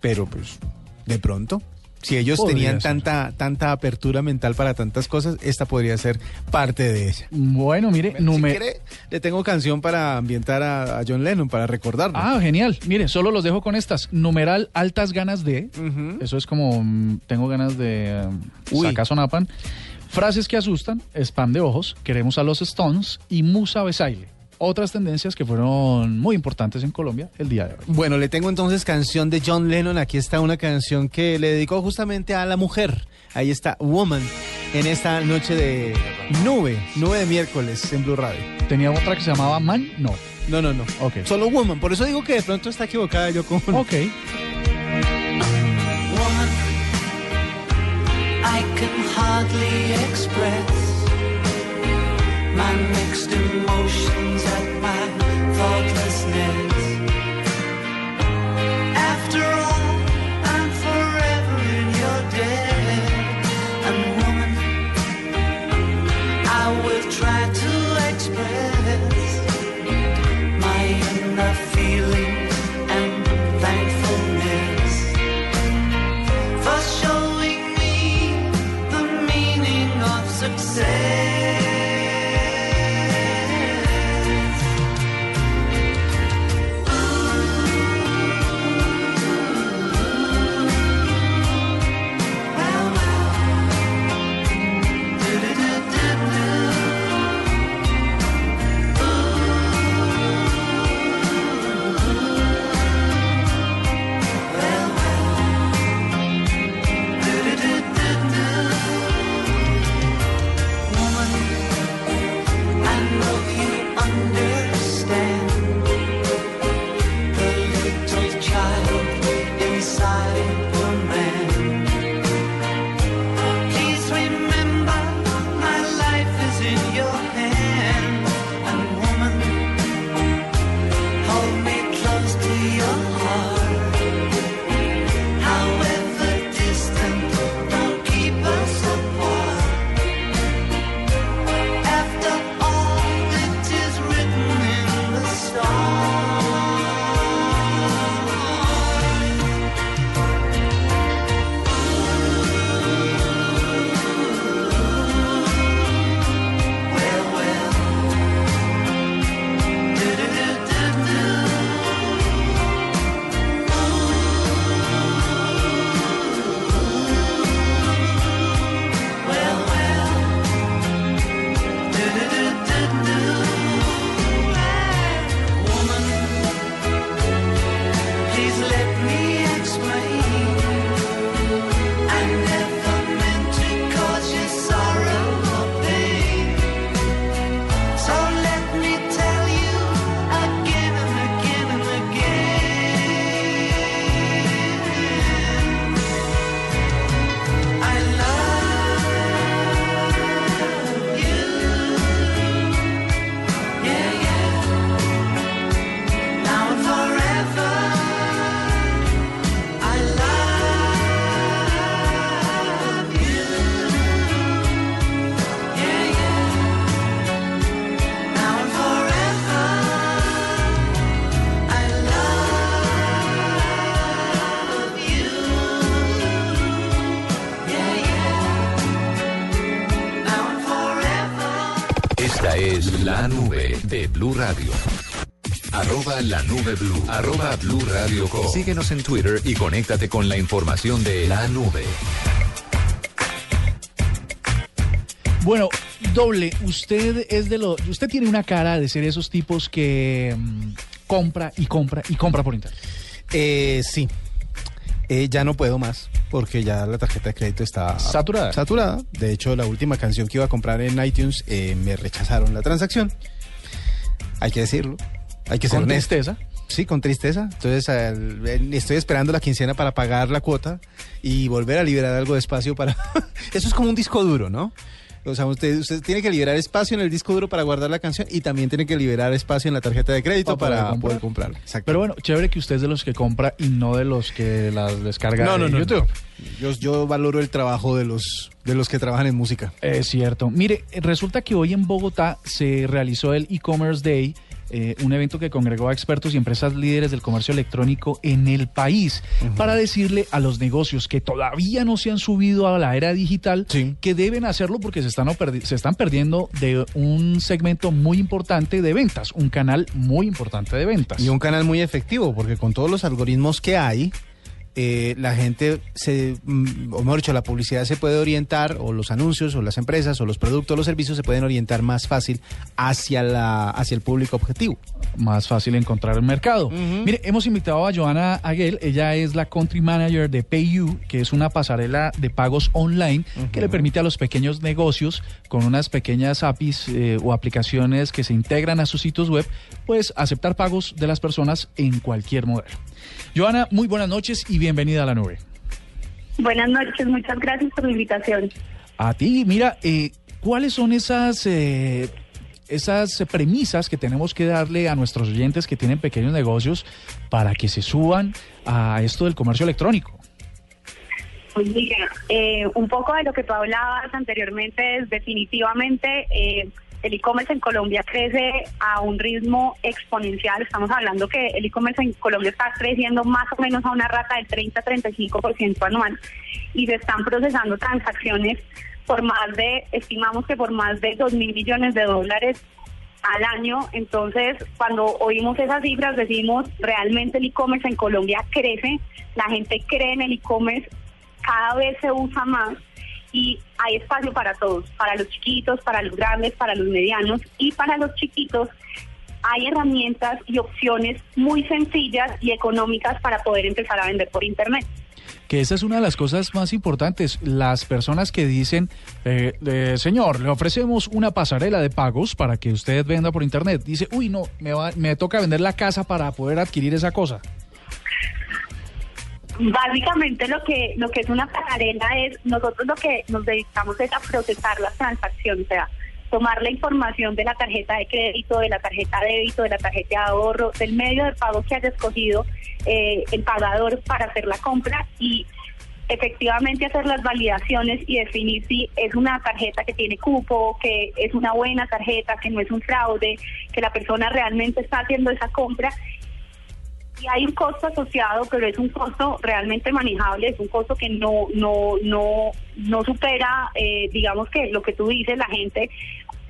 pero pues de pronto, si ellos Podría tenían ser. tanta tanta apertura mental para tantas cosas, esta podría ser parte de ella. Bueno, mire, Si quiere, le tengo canción para ambientar a, a John Lennon, para recordarlo. Ah, genial. Mire, solo los dejo con estas. Numeral altas ganas de. Eso es como mm, tengo ganas de um, Uy. sacar sonapan. Frases que asustan, spam de ojos, queremos a los Stones y Musa Besaile. Otras tendencias que fueron muy importantes en Colombia el día de hoy. Bueno, le tengo entonces canción de John Lennon. Aquí está una canción que le dedicó justamente a la mujer. Ahí está Woman en esta noche de nube, nube de miércoles en Blue Radio. Tenía otra que se llamaba Man, no. No, no, no. Ok. Solo Woman. Por eso digo que de pronto está equivocada yo con. Ok. [laughs] woman I can hardly express my mixed emotions at my blue radio com. Síguenos en Twitter y conéctate con la información de la nube. Bueno, doble, usted es de los. Usted tiene una cara de ser esos tipos que mm, compra y compra y compra por internet. Eh, sí. Eh, ya no puedo más porque ya la tarjeta de crédito está Saturada. Saturada. De hecho, la última canción que iba a comprar en iTunes eh, me rechazaron la transacción. Hay que decirlo. Hay que ser Con honesto. tristeza. Sí, con tristeza. Entonces al- estoy esperando la quincena para pagar la cuota y volver a liberar algo de espacio para... [laughs] Eso es como un disco duro, ¿no? O sea, usted, usted tiene que liberar espacio en el disco duro para guardar la canción y también tiene que liberar espacio en la tarjeta de crédito Para para, poder poder comprar. comprarla. Exacto. Pero bueno, chévere que usted es de los que compra y no de los que las descarga no, no, de no, YouTube. Yo, yo valoro el trabajo de los, de los que trabajan en música. Es cierto. Mire, resulta que hoy en Bogotá se realizó el e-commerce day, eh, un evento que congregó a expertos y empresas líderes del comercio electrónico en el país, para decirle a los negocios que todavía no se han subido a la era digital Sí. que deben hacerlo porque se están, se están perdiendo de un segmento muy importante de ventas, un canal muy importante de ventas. Y un canal muy efectivo, porque con todos los algoritmos que hay, eh, la gente, se, mm, o mejor dicho, la publicidad se puede orientar, o los anuncios, o las empresas, o los productos, o los servicios se pueden orientar más fácil hacia, la, hacia el público objetivo. más fácil encontrar el mercado. Mire, hemos invitado a Joana Aguel, ella es la country manager de PayU, que es una pasarela de pagos online que le permite a los pequeños negocios con unas pequeñas APIs eh, o aplicaciones que se integran a sus sitios web, pues aceptar pagos de las personas en cualquier modelo. Joana, muy buenas noches y bienvenida a la nube. Buenas noches, muchas gracias por la invitación. A ti, mira, eh, ¿cuáles son esas, eh, esas premisas que tenemos que darle a nuestros oyentes que tienen pequeños negocios para que se suban a esto del comercio electrónico? Pues mira, eh, un poco de lo que tú hablabas anteriormente es definitivamente eh, el e-commerce en Colombia crece a un ritmo exponencial. Estamos hablando que el e-commerce en Colombia está creciendo más o menos a una rata del 30-35% anual y se están procesando transacciones por más de, estimamos que por más de 2 mil millones de dólares al año. Entonces, cuando oímos esas cifras, decimos realmente el e-commerce en Colombia crece, la gente cree en el e-commerce, cada vez se usa más y hay espacio para todos, para los chiquitos, para los grandes, para los medianos y para los chiquitos. Hay herramientas y opciones muy sencillas y económicas para poder empezar a vender por Internet. Que esa es una de las cosas más importantes. Las personas que dicen, eh, eh, señor, le ofrecemos una pasarela de pagos para que usted venda por internet. Dice, uy, no, me, va- me toca vender la casa para poder adquirir esa cosa. Básicamente lo que lo que es una pasarela es nosotros lo que nos dedicamos es a procesar las transacciones, o sea, tomar la información de la tarjeta de crédito, de la tarjeta de débito, de la tarjeta de ahorro, del medio de pago que haya escogido eh, el pagador para hacer la compra y efectivamente hacer las validaciones y definir si es una tarjeta que tiene cupo, que es una buena tarjeta, que no es un fraude, que la persona realmente está haciendo esa compra y hay un costo asociado, pero es un costo realmente manejable, es un costo que no no no no supera, eh, digamos que lo que tú dices, la gente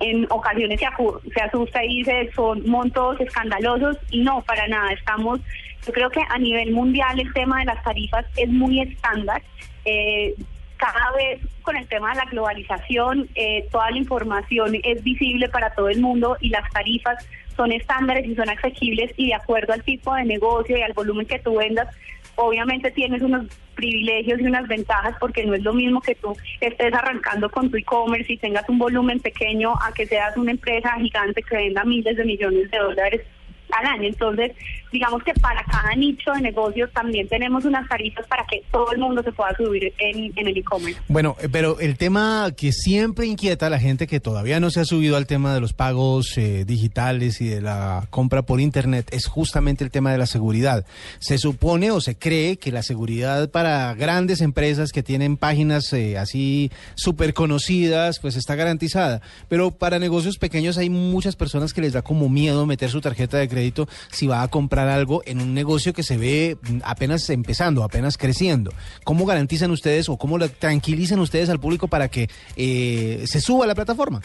en ocasiones se, se asusta y dice son montos escandalosos y no, para nada, estamos, yo creo que a nivel mundial el tema de las tarifas es muy estándar. Eh, cada vez con el tema de la globalización, eh, toda la información es visible para todo el mundo y las tarifas son estándares y son asequibles y de acuerdo al tipo de negocio y al volumen que tú vendas, obviamente tienes unos privilegios y unas ventajas porque no es lo mismo que tú estés arrancando con tu e-commerce y tengas un volumen pequeño a que seas una empresa gigante que venda miles de millones de dólares al año. Entonces, digamos que para cada nicho de negocio también tenemos unas tarifas para que todo el mundo se pueda subir en, en el e-commerce. Bueno, eh, pero el tema que siempre inquieta a la gente que todavía no se ha subido al tema de los pagos eh, digitales y de la compra por internet es justamente el tema de la seguridad. Se supone o se cree que la seguridad para grandes empresas que tienen páginas eh, así súper conocidas pues está garantizada, pero para negocios pequeños hay muchas personas que les da como miedo meter su tarjeta de crédito si va a comprar algo en un negocio que se ve mm, apenas empezando, apenas creciendo. ¿Cómo garantizan ustedes o cómo tranquilizan ustedes al público para que eh, se suba a la plataforma?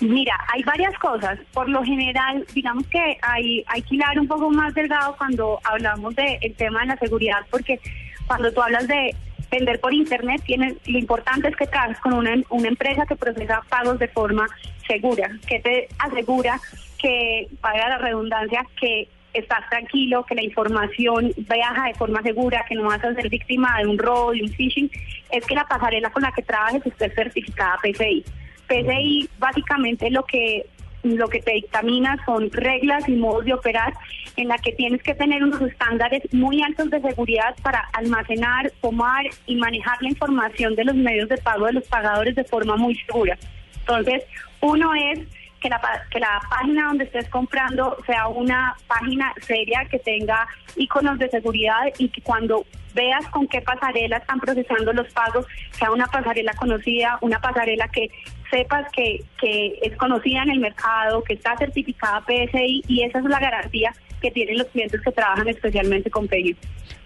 Mira, hay varias cosas. Por lo general, digamos que hay, hay que hilar un poco más delgado cuando hablamos del tema de la seguridad, porque cuando tú hablas de vender por internet, tienes, lo importante es que trabajes con una, una empresa que procesa pagos de forma segura, que te asegura que, para la redundancia, que estás tranquilo, que la información viaja de forma segura, que no vas a ser víctima de un robo, de un phishing, es que la pasarela con la que trabajes esté certificada PCI. PCI básicamente lo que lo que te dictamina son reglas y modos de operar en la que tienes que tener unos estándares muy altos de seguridad para almacenar, tomar y manejar la información de los medios de pago de los pagadores de forma muy segura. Entonces, uno es que la, que la página donde estés comprando sea una página seria que tenga iconos de seguridad y que cuando veas con qué pasarela están procesando los pagos, sea una pasarela conocida, una pasarela que sepas que, que es conocida en el mercado, que está certificada PSI y esa es la garantía que tienen los clientes que trabajan especialmente con PayU.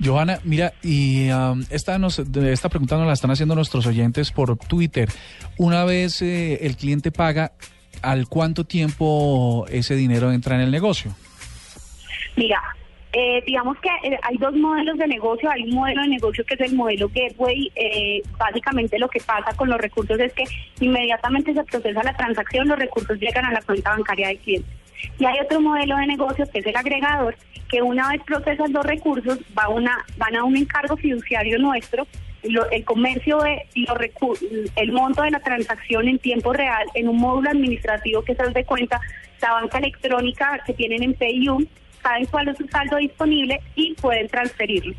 Johanna, mira, y um, esta, nos, esta pregunta nos la están haciendo nuestros oyentes por Twitter. Una vez eh, el cliente paga, ¿al cuánto tiempo ese dinero entra en el negocio? Mira, eh, digamos que eh, hay dos modelos de negocio. Hay un modelo de negocio que es el modelo Gateway. Eh, básicamente lo que pasa con los recursos es que inmediatamente se procesa la transacción, los recursos llegan a la cuenta bancaria del cliente. Y hay otro modelo de negocio que es el agregador, que una vez procesas los recursos va una, van a un encargo fiduciario nuestro, lo- el comercio de los recu- el monto de la transacción en tiempo real en un módulo administrativo que se de cuenta la banca electrónica que tienen en PayU, saben cuál es su saldo disponible y pueden transferirlo.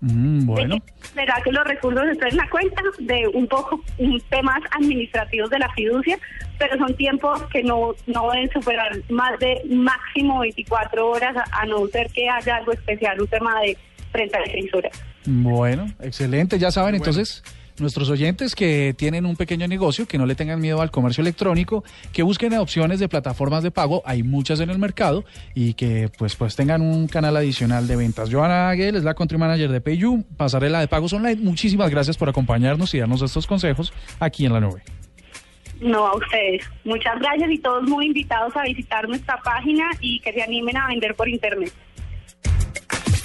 Mm, bueno, Será que los recursos están en la cuenta de un poco un, temas administrativos de la fiducia, pero son tiempos que no, no deben superar más de máximo 24 horas, a, a no ser que haya algo especial, un tema de 36 horas. bueno, excelente. Ya saben, entonces, nuestros oyentes que tienen un pequeño negocio, que no le tengan miedo al comercio electrónico, que busquen opciones de plataformas de pago, hay muchas en el mercado, y que pues, pues tengan un canal adicional de ventas. Johanna Aguel es la country manager de PayU, pasarela de pagos online. Muchísimas gracias por acompañarnos y darnos estos consejos aquí en la nube. No a ustedes. Muchas gracias y todos muy invitados a visitar nuestra página y que se animen a vender por internet.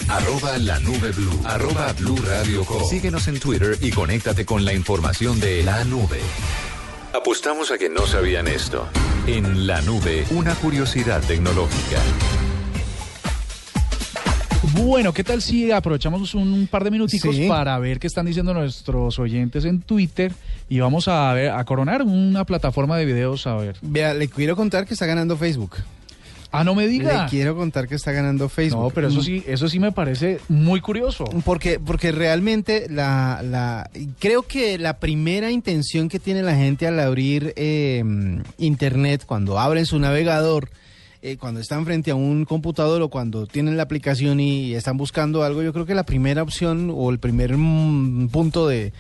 Arroba la nube blue. Arroba blue radio com. Síguenos en Twitter y conéctate con la información de la nube. Apostamos a que no sabían esto. En la nube, una curiosidad tecnológica. Bueno, ¿qué tal si aprovechamos un, un par de minuticos Sí. para ver qué están diciendo nuestros oyentes en Twitter y vamos a ver a coronar una plataforma de videos a ver. Vea, le quiero contar que está ganando Facebook. Ah, no me Le diga. quiero contar que está ganando Facebook. No, pero eso sí, eso sí me parece muy curioso. Porque, porque realmente la, la, creo que la primera intención que tiene la gente al abrir eh, Internet, cuando abren su navegador, eh, cuando están frente a un computador o cuando tienen la aplicación y están buscando algo, yo creo que la primera opción o el primer mm, punto de,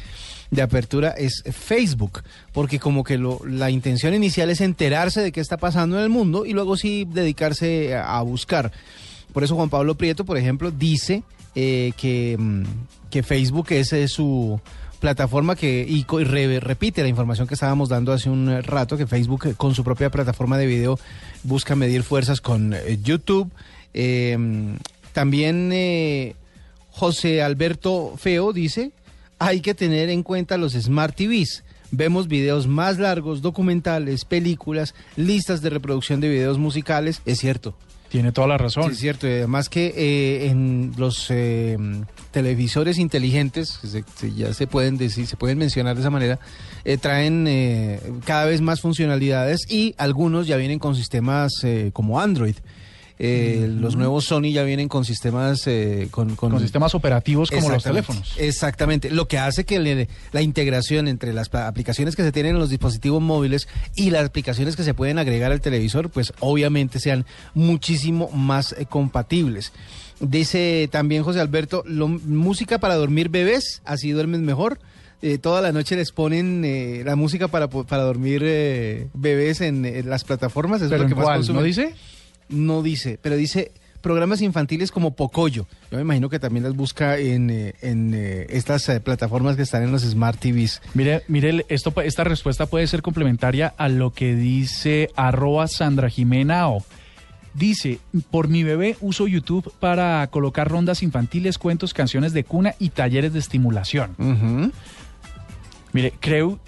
de apertura es Facebook, porque como que lo, la intención inicial es enterarse de qué está pasando en el mundo y luego sí dedicarse a, buscar. Por eso Juan Pablo Prieto, por ejemplo, dice eh, que, mm, que Facebook es eh, su plataforma que y, y re- repite la información que estábamos dando hace un eh, rato, que Facebook con su propia plataforma de video busca medir fuerzas con YouTube. Eh, también José Alberto Feo dice, hay que tener en cuenta los Smart TVs. Vemos videos más largos, documentales, películas, listas de reproducción de videos musicales. Es cierto, Tiene toda la razón. Sí, es cierto. y además que eh, en los eh, televisores inteligentes, que se- se- ya se pueden decir, se pueden mencionar de esa manera, eh, traen eh, cada vez más funcionalidades y algunos ya vienen con sistemas eh, como Android. Eh, Los nuevos Sony ya vienen con sistemas eh, con, Con sistemas operativos como los teléfonos. Exactamente. Lo que hace que le- la integración entre las aplicaciones que se tienen en los dispositivos móviles y las aplicaciones que se pueden agregar al televisor, pues obviamente sean muchísimo más eh, compatibles. Dice también José Alberto, lo- música para dormir bebés, así duermen mejor. Eh, toda la noche les ponen eh, la música para, para dormir eh, bebés en, en las plataformas. Eso ¿Pero es lo en que más cuál? ¿No dice? No dice, pero dice programas infantiles como Pocoyo. Yo me imagino que también las busca en, eh, en eh, estas eh, plataformas que están en los Smart TVs. Mire, mire, esto, esta respuesta puede ser complementaria a lo que dice arroba Sandra Jimena O. Dice, por mi bebé uso YouTube para colocar rondas infantiles, cuentos, canciones de cuna y talleres de estimulación. Ujú. Mire, creu,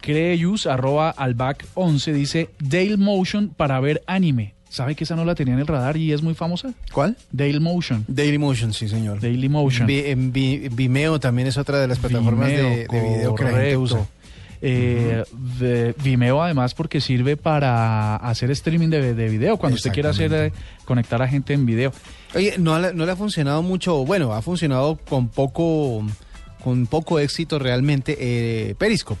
Creus, arroba albac 11, dice Dale Motion para ver anime. ¿Sabe que esa no la tenía en el radar y es muy famosa? ¿Cuál? Dale Motion. Daily Motion, sí, señor. Daily Motion. Vi- en Vi- Vimeo también es otra de las plataformas de, de video que la gente usa. Eh, Vimeo además porque sirve para hacer streaming de, de video, cuando usted quiera hacer eh, conectar a gente en video. Oye, no, le- no le ha funcionado mucho, bueno, ha funcionado con poco, con poco éxito realmente eh, Periscope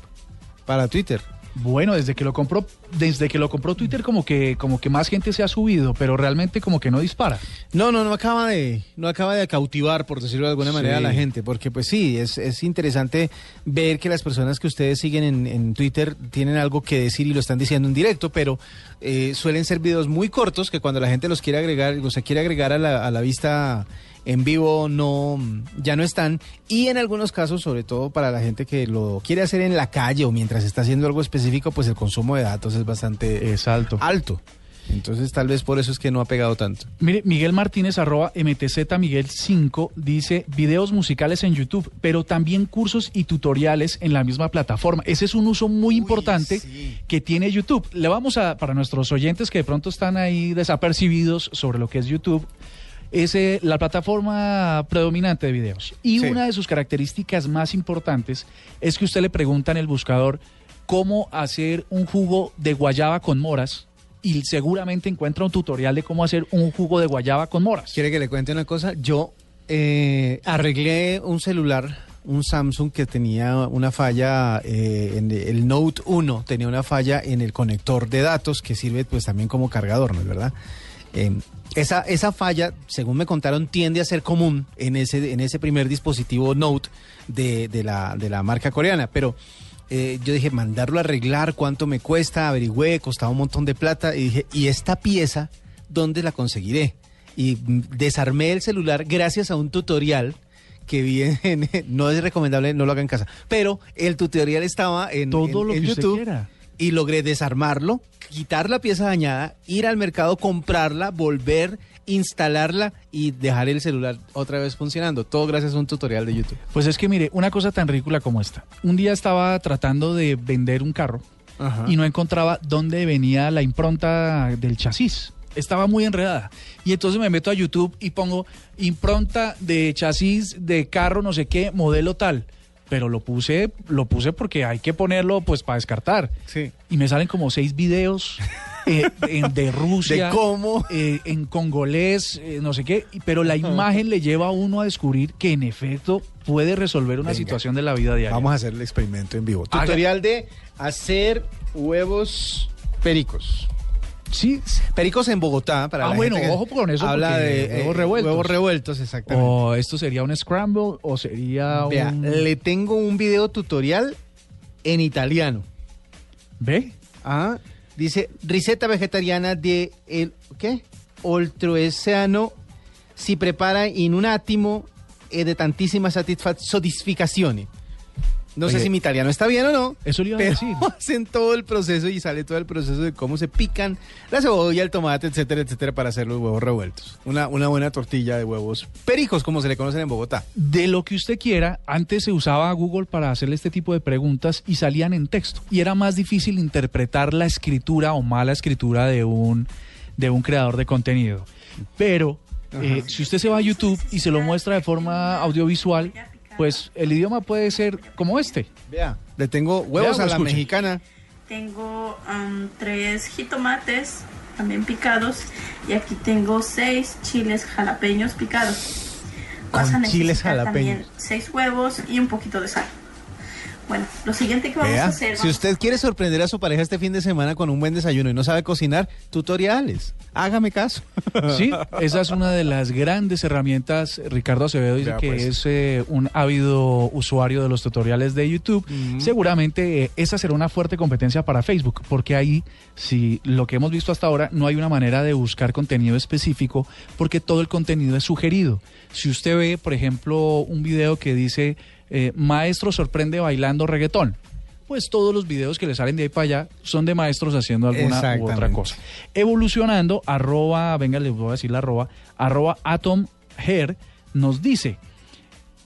para Twitter. Bueno, desde que lo compró, desde que lo compró Twitter como que como que más gente se ha subido, pero realmente como que no dispara. No, no, no acaba de, no acaba de cautivar, por decirlo de alguna Sí. manera, a la gente, porque pues sí, es, es interesante ver que las personas que ustedes siguen en, en Twitter tienen algo que decir y lo están diciendo en directo, pero eh, suelen ser videos muy cortos que cuando la gente los quiere agregar, o se quiere agregar a la, a la vista en vivo no ya no están y en algunos casos sobre todo para la gente que lo quiere hacer en la calle o mientras está haciendo algo específico pues el consumo de datos es bastante Es alto. alto entonces tal vez por eso es que no ha pegado tanto Mire, Miguel Martínez, arroba MTZ Miguel 5, dice videos musicales en YouTube, pero también cursos y tutoriales en la misma plataforma. Ese es un uso muy importante que tiene YouTube. Le vamos a, para nuestros oyentes que de pronto están ahí desapercibidos sobre lo que es YouTube, es eh, la plataforma predominante de videos. Y Sí. una de sus características más importantes es que usted le pregunta en el buscador cómo hacer un jugo de guayaba con moras y seguramente encuentra un tutorial de cómo hacer un jugo de guayaba con moras. ¿Quiere que le cuente una cosa? Yo eh, arreglé un celular, un Samsung que tenía una falla, eh, en el Note 1 tenía una falla en el conector de datos que sirve pues también como cargador, ¿no es verdad? Eh, esa, esa falla, según me contaron, tiende a ser común en ese, en ese primer dispositivo Note de, de la, de la marca coreana, pero eh, yo dije, mandarlo a arreglar, cuánto me cuesta, averigüé, costaba un montón de plata. Y dije, ¿y esta pieza dónde la conseguiré? Y desarmé el celular gracias a un tutorial que vi en, no es recomendable, no lo haga en casa, pero el tutorial estaba en, Todo en- lo en que usted YouTube. quiera. Y logré desarmarlo, quitar la pieza dañada, ir al mercado, comprarla, volver, instalarla y dejar el celular otra vez funcionando. Todo gracias a un tutorial de YouTube. Pues es que mire, una cosa tan ridícula como esta. Un día estaba tratando de vender un carro y no encontraba dónde venía la impronta del chasis. Estaba muy enredada. Y entonces me meto a YouTube y pongo impronta de chasis de carro no sé qué, modelo tal. Pero lo puse, lo puse porque hay que ponerlo pues para descartar. Sí. Y me salen como seis videos eh, en- de [laughs] Rusia. ¿De cómo? eh, en congolés, eh, no sé qué, pero la [laughs] imagen le lleva a uno a descubrir que en efecto puede resolver una Venga. situación de la vida diaria. Vamos a hacer el experimento en vivo. Haga- Tutorial de hacer huevos pericos. Sí, Pericos en Bogotá, para Ah, la bueno, gente ojo con eso, Habla de huevos eh, revueltos. Huevos revueltos, exactamente. o esto sería un scramble o sería Vea, un... le tengo un video tutorial en italiano. ¿Ve? Ah, dice receta vegetariana de el ¿qué? Oltreoceano si prepara in un attimo e de tantissima satisfa- No sé si mi italiano está bien o no. Eso le iba a pero decir. [laughs] hacen todo el proceso y sale todo el proceso de cómo se pican la cebolla, el tomate, etcétera, etcétera, para hacer los huevos revueltos. Una, una buena tortilla de huevos pericos, como se le conocen en Bogotá. De lo que usted quiera, antes se usaba Google para hacerle este tipo de preguntas y salían en texto. Y era más difícil interpretar la escritura o mala escritura de un, de un creador de contenido. Pero eh, si usted se va a YouTube y se lo muestra de forma audiovisual, pues el idioma puede ser como este. Vea, le tengo huevos Vea a la escuche. mexicana. Tengo am, tres jitomates también picados y aquí tengo seis chiles jalapeños picados. Con Vas a chiles jalapeños. También seis huevos y un poquito de sal. Bueno, lo siguiente que vamos Vea, a hacer... si usted quiere sorprender a su pareja este fin de semana con un buen desayuno y no sabe cocinar, tutoriales. Hágame caso. [laughs] Sí, esa es una de las grandes herramientas. Ricardo Acevedo dice Vea, que pues. es eh, un ávido usuario de los tutoriales de YouTube. Seguramente eh, esa será una fuerte competencia para Facebook, porque ahí, si lo que hemos visto hasta ahora, no hay una manera de buscar contenido específico, porque todo el contenido es sugerido. Si usted ve, por ejemplo, un video que dice eh, maestro sorprende bailando reggaetón. Pues todos los videos que le salen de ahí para allá son de maestros haciendo alguna u otra cosa evolucionando, arroba, venga, les voy a decir la arroba, arroba Atom Hair, nos dice,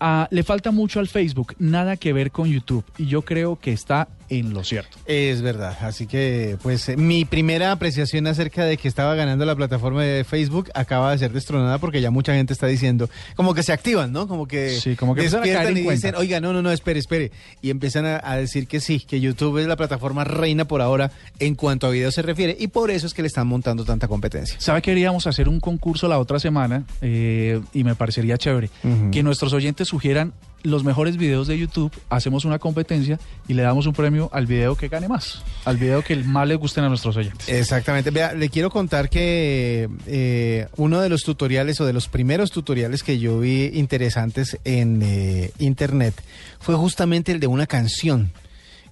ah, le falta mucho al Facebook, nada que ver con YouTube, y yo creo que está en lo cierto. Es verdad, así que pues eh, mi primera apreciación acerca de que estaba ganando la plataforma de Facebook acaba de ser destronada porque ya mucha gente está diciendo, como que se activan, ¿no? Como que, Sí, como que despiertan y dicen, cuenta. oiga, no, no, no, espere, espere. Y empiezan a, a decir que sí, que YouTube es la plataforma reina por ahora en cuanto a video se refiere y por eso es que le están montando tanta competencia. ¿Sabe que queríamos hacer un concurso la otra semana? Eh, y me parecería chévere. Que nuestros oyentes sugieran los mejores videos de YouTube, hacemos una competencia y le damos un premio al video que gane más, al video que más les gusten a nuestros oyentes. Exactamente. Vea, le quiero contar que eh, uno de los tutoriales o de los primeros tutoriales que yo vi interesantes en eh, internet fue justamente el de una canción.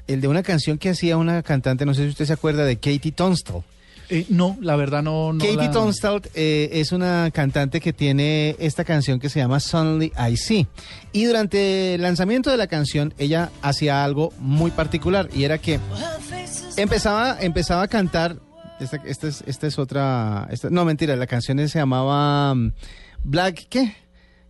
El de una canción que hacía una cantante, no sé si usted se acuerda, de Katie Tunstall. Eh, no, la verdad no... no Katie la- eh, es una cantante que tiene esta canción que se llama Suddenly I See. Y durante el lanzamiento de la canción, ella hacía algo muy particular y era que empezaba, empezaba a cantar. Esta, esta es, esta es otra. esta- no, mentira, la canción se llamaba mm, Black. ¿Qué?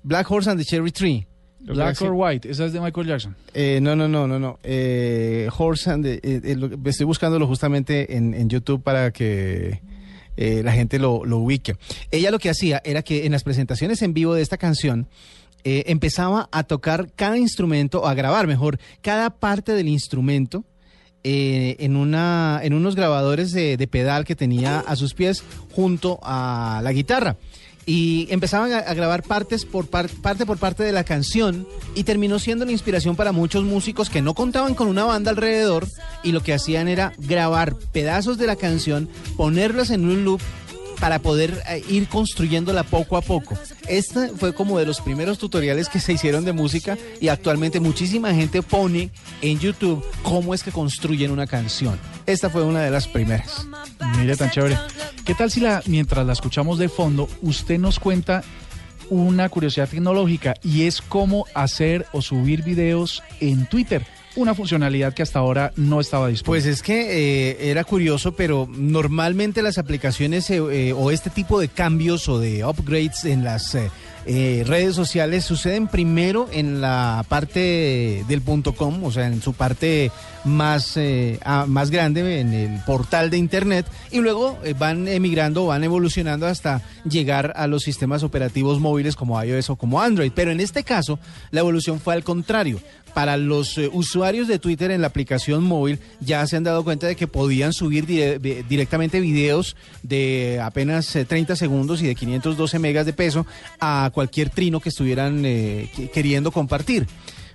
Black Horse and the Cherry Tree. Black or White, esa es de Michael Jackson. Eh, no, no, no, no, no. Eh, Horse and the- eh, eh, lo- estoy buscándolo justamente en, en YouTube para que eh, la gente lo, lo ubique. Ella lo que hacía era que en las presentaciones en vivo de esta canción eh, empezaba a tocar cada instrumento, o a grabar mejor, cada parte del instrumento. eh, en, una, en unos grabadores de, de pedal que tenía a sus pies junto a la guitarra. Y empezaban a, grabar partes por par- parte por parte de la canción y terminó siendo la inspiración para muchos músicos que no contaban con una banda alrededor y lo que hacían era grabar pedazos de la canción, ponerlos en un loop para poder eh, ir construyéndola poco a poco. Este fue como de los primeros tutoriales que [laughs] se hicieron de música y actualmente muchísima gente pone en YouTube cómo es que construyen una canción. Esta fue una de las primeras. Mire tan chévere. ¿Qué tal si la, mientras la escuchamos de fondo, usted nos cuenta una curiosidad tecnológica y es cómo hacer o subir videos en Twitter? Una funcionalidad que hasta ahora no estaba Pues disponible. es que eh, era curioso, pero normalmente las aplicaciones eh, eh, o este tipo de cambios o de upgrades en las eh, redes sociales suceden primero en la parte del punto com, o sea, en su parte más, eh, más grande, en el portal de Internet, y luego eh, van emigrando, van evolucionando hasta llegar a los sistemas operativos móviles como iOS o como Android. Pero en este caso, la evolución fue al contrario. Para los eh, usuarios de Twitter en la aplicación móvil ya se han dado cuenta de que podían subir directamente videos de apenas eh, 30 segundos y de 512 megas de peso a cualquier trino que estuvieran eh, que- queriendo compartir.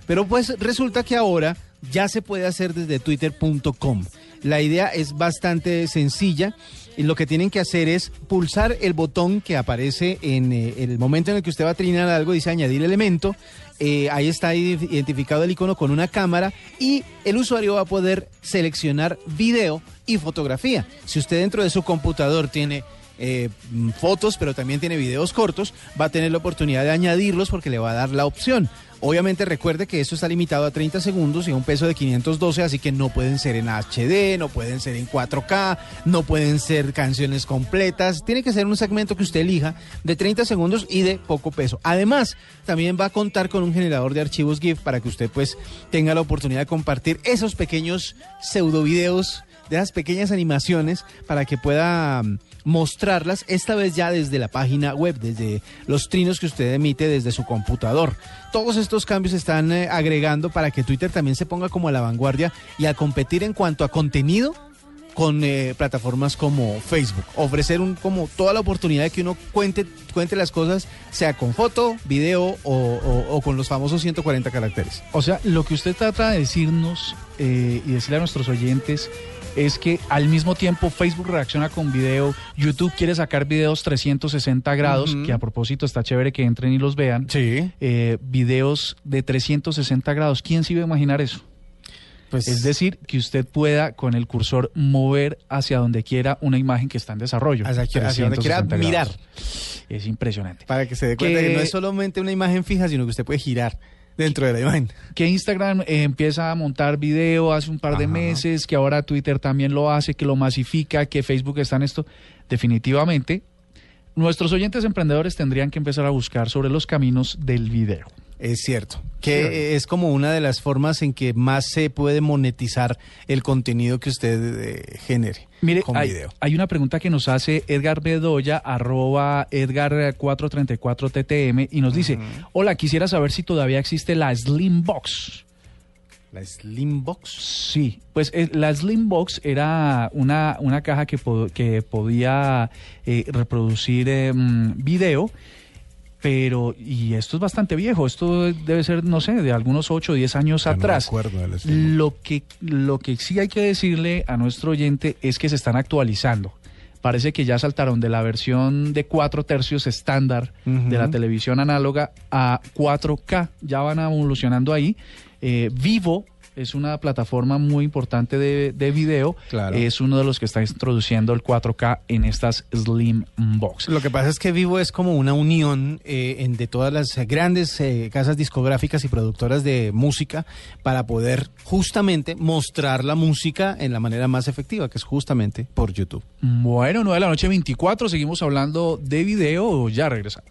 Pero pues resulta que ahora ya se puede hacer desde twitter.com. La idea es bastante sencilla y lo que tienen que hacer es pulsar el botón que aparece en eh, el momento en el que usted va a trinar algo, dice añadir elemento. Eh, ahí está ide- identificado el icono con una cámara y el usuario va a poder seleccionar video y fotografía. Si usted dentro de su computador tiene eh, mm, fotos, pero también tiene videos cortos, va a tener la oportunidad de añadirlos porque le va a dar la opción. Obviamente recuerde que esto está limitado a 30 segundos y a un peso de 512, así que no pueden ser en HD, no pueden ser en 4K, no pueden ser canciones completas. Tiene que ser un segmento que usted elija de 30 segundos y de poco peso. Además, también va a contar con un generador de archivos GIF para que usted pues tenga la oportunidad de compartir esos pequeños pseudo videos de esas pequeñas animaciones para que pueda mm, mostrarlas, esta vez ya desde la página web, desde los trinos que usted emite desde su computador. Todos estos cambios se están eh, agregando para que Twitter también se ponga como a la vanguardia y a competir en cuanto a contenido con eh, plataformas como Facebook. Ofrecer un, como toda la oportunidad de que uno cuente, cuente las cosas, sea con foto, video o, con los famosos 140 caracteres. O sea, lo que usted trata de decirnos eh, y decirle a nuestros oyentes es que al mismo tiempo Facebook reacciona con video, YouTube quiere sacar videos 360 grados, que a propósito está chévere que entren y los vean. Sí. Eh, videos de 360 grados. ¿Quién se iba a imaginar eso? Pues Es decir, que usted pueda con el cursor mover hacia donde quiera una imagen que está en desarrollo. Hacia- hacia donde quiera 360 mirar. grados. Es impresionante. para que se dé cuenta que- que no es solamente una imagen fija, sino que usted puede girar dentro de la imagen. que Instagram eh, empieza a montar video hace un par de Ajá. meses, que ahora Twitter también lo hace, que lo masifica, que Facebook está en esto. Definitivamente, nuestros oyentes emprendedores tendrían que empezar a buscar sobre los caminos del video. Es cierto. Que es como una de las formas en que más se puede monetizar el contenido que usted eh, genere Mire, con hay, video. hay una pregunta que nos hace Edgar Bedoya, arroba Edgar434TTM, y nos dice, hola, quisiera saber si todavía existe la Slim Box. La Slim Box. Sí, pues eh, la Slim Box era una, una caja que, po- que podía eh, reproducir mm, video, pero, y esto es bastante viejo, esto debe ser, no sé, de algunos 8 o 10 años Ya no atrás. Box. Lo que, lo que sí hay que decirle a nuestro oyente es que se están actualizando. Parece que ya saltaron de la versión de 4 tercios estándar de la televisión análoga a 4K. Ya van evolucionando ahí. Eh, Vivo es una plataforma muy importante de, de video. Claro. Es uno de los que está introduciendo el 4K en estas Slim Box. Lo que pasa es que Vivo es como una unión eh, en- de todas las grandes eh, casas discográficas y productoras de música para poder justamente mostrar la música en la manera más efectiva, que es justamente por YouTube. Bueno, 9 de la noche 24. Seguimos hablando de video. Ya regresamos.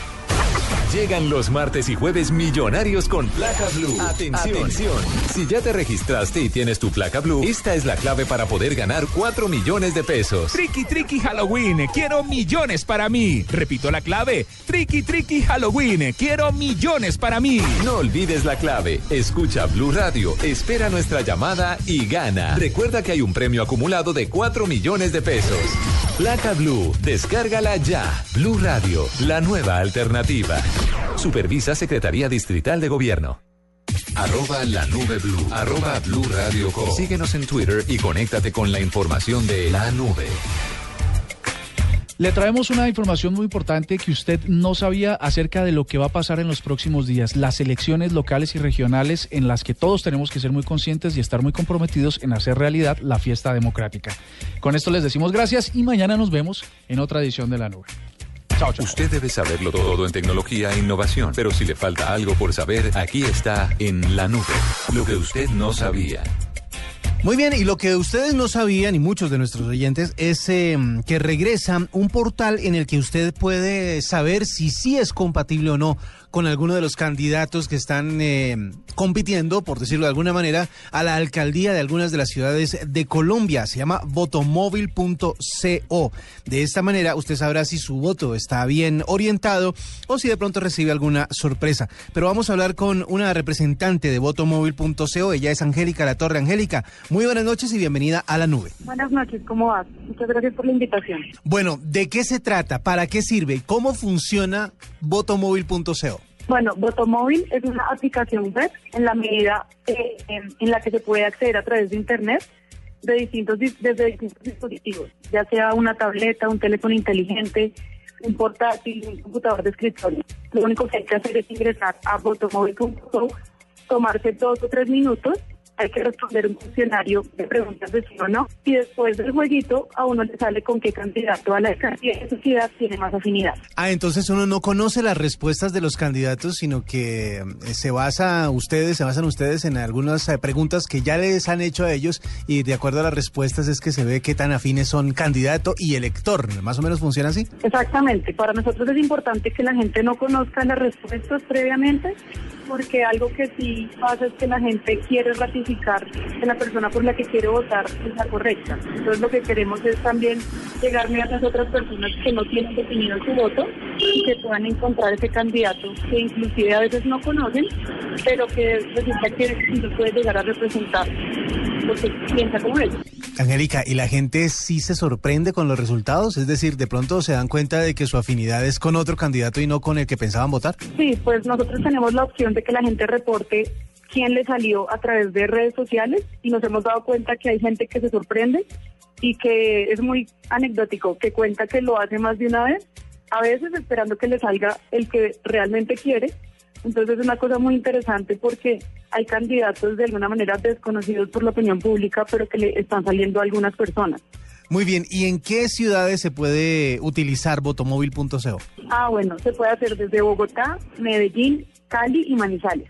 Llegan los martes y jueves millonarios con placa blue. Atención. Si ya te registraste y tienes tu placa blue, esta es la clave para poder ganar 4 millones de pesos. Tricky Tricky Halloween, quiero millones para mí. Repito la clave. Tricky Tricky Halloween, quiero millones para mí. No olvides la clave. Escucha Blue Radio, espera nuestra llamada y gana. Recuerda que hay un premio acumulado de 4 millones de pesos. Placa Blue, descárgala ya. Blue Radio, la nueva alternativa. Supervisa Secretaría Distrital de Gobierno. Arroba la nube blue. Arroba blue radio com. Síguenos en Twitter y conéctate con la información de la nube. Le traemos una información muy importante que usted no sabía acerca de lo que va a pasar en los próximos días, las elecciones locales y regionales en las que todos tenemos que ser muy conscientes y estar muy comprometidos en hacer realidad la fiesta democrática. Con esto les decimos gracias y mañana nos vemos en otra edición de La Nube. Chao, chao. Usted debe saberlo todo en tecnología e innovación, pero si le falta algo por saber, aquí está en la nube. Lo que usted no sabía. Muy bien, y lo que ustedes no sabían, y muchos de nuestros oyentes, es eh, que regresa un portal en el que usted puede saber si sí es compatible o no con alguno de los candidatos que están eh, compitiendo, por decirlo de alguna manera, a la alcaldía de algunas de las ciudades de Colombia. Se llama votomóvil.co. De esta manera usted sabrá si su voto está bien orientado o si de pronto recibe alguna sorpresa. Pero vamos a hablar con una representante de votomóvil.co. Ella es Angélica La Torre. Angélica, muy buenas noches y bienvenida a la nube. Buenas noches, ¿cómo vas? Muchas gracias por la invitación. Bueno, ¿de qué se trata? ¿Para qué sirve? ¿Cómo funciona votomóvil.co? Bueno, Votomóvil es una aplicación web en la medida eh, en, la que se puede acceder a través de Internet de distintos, dis- desde distintos dispositivos, ya sea una tableta, un teléfono inteligente, un portátil, un computador de escritorio. Lo único que hay que hacer es ingresar a votomóvil.co, tomarse dos o tres minutos, hay que responder un cuestionario de preguntas de sí o no, y después del jueguito a uno le sale con qué candidato a la alcaldía de su ciudad tiene más afinidad. Ah, entonces uno no conoce las respuestas de los candidatos, sino que eh, se basa ustedes, se basan ustedes en algunas eh, preguntas que ya les han hecho a ellos y de acuerdo a las respuestas es que se ve qué tan afines son candidato y elector. Más o menos funciona así. Exactamente, para nosotros es importante que la gente no conozca las respuestas previamente, porque algo que sí pasa es que la gente quiere ratificar que la persona por la que quiere votar es la correcta. Entonces lo que queremos es también llegarme a esas otras personas que no tienen definido su voto y que puedan encontrar ese candidato que inclusive a veces no conocen, pero que resulta que lo puede llegar a representar porque piensa como ellos. Angélica, ¿y la gente sí se sorprende con los resultados? Es decir, de pronto se dan cuenta de que su afinidad es con otro candidato y no con el que pensaban votar. Sí, pues nosotros tenemos la opción de que la gente reporte quién le salió a través de redes sociales y nos hemos dado cuenta que hay gente que se sorprende y que es muy anecdótico, que cuenta que lo hace más de una vez, a veces esperando que le salga el que realmente quiere. Entonces es una cosa muy interesante porque hay candidatos de alguna manera desconocidos por la opinión pública, pero que le están saliendo a algunas personas. Muy bien, ¿y en qué ciudades se puede utilizar votomóvil.co? Ah, bueno, se puede hacer desde Bogotá, Medellín, Cali y Manizales.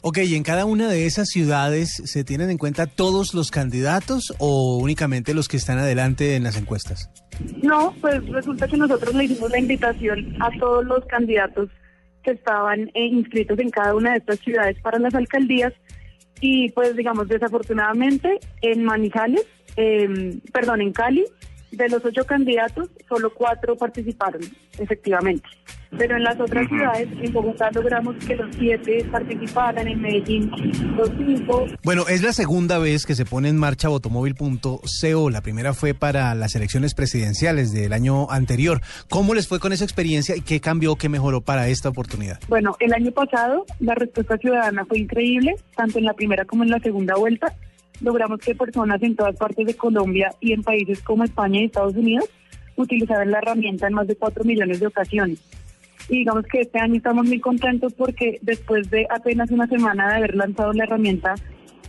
Ok, ¿y en cada una de esas ciudades se tienen en cuenta todos los candidatos o únicamente los que están adelante en las encuestas? No, pues resulta que nosotros le hicimos la invitación a todos los candidatos que estaban eh, inscritos en cada una de estas ciudades para las alcaldías y pues digamos desafortunadamente en Manizales, eh, perdón, en Cali, de los ocho candidatos, solo cuatro participaron, efectivamente. Pero en las otras ciudades, en Bogotá logramos que los siete participaran, en Medellín los cinco. Bueno, es la segunda vez que se pone en marcha votomóvil.co. La primera fue para las elecciones presidenciales del año anterior. ¿Cómo les fue con esa experiencia y qué cambió, qué mejoró para esta oportunidad? Bueno, el año pasado la respuesta ciudadana fue increíble, tanto en la primera como en la segunda vuelta. Logramos que personas en todas partes de Colombia y en países como España y Estados Unidos utilizaran la herramienta en más de 4 millones de ocasiones. Y digamos que este año estamos muy contentos porque después de apenas una semana de haber lanzado la herramienta,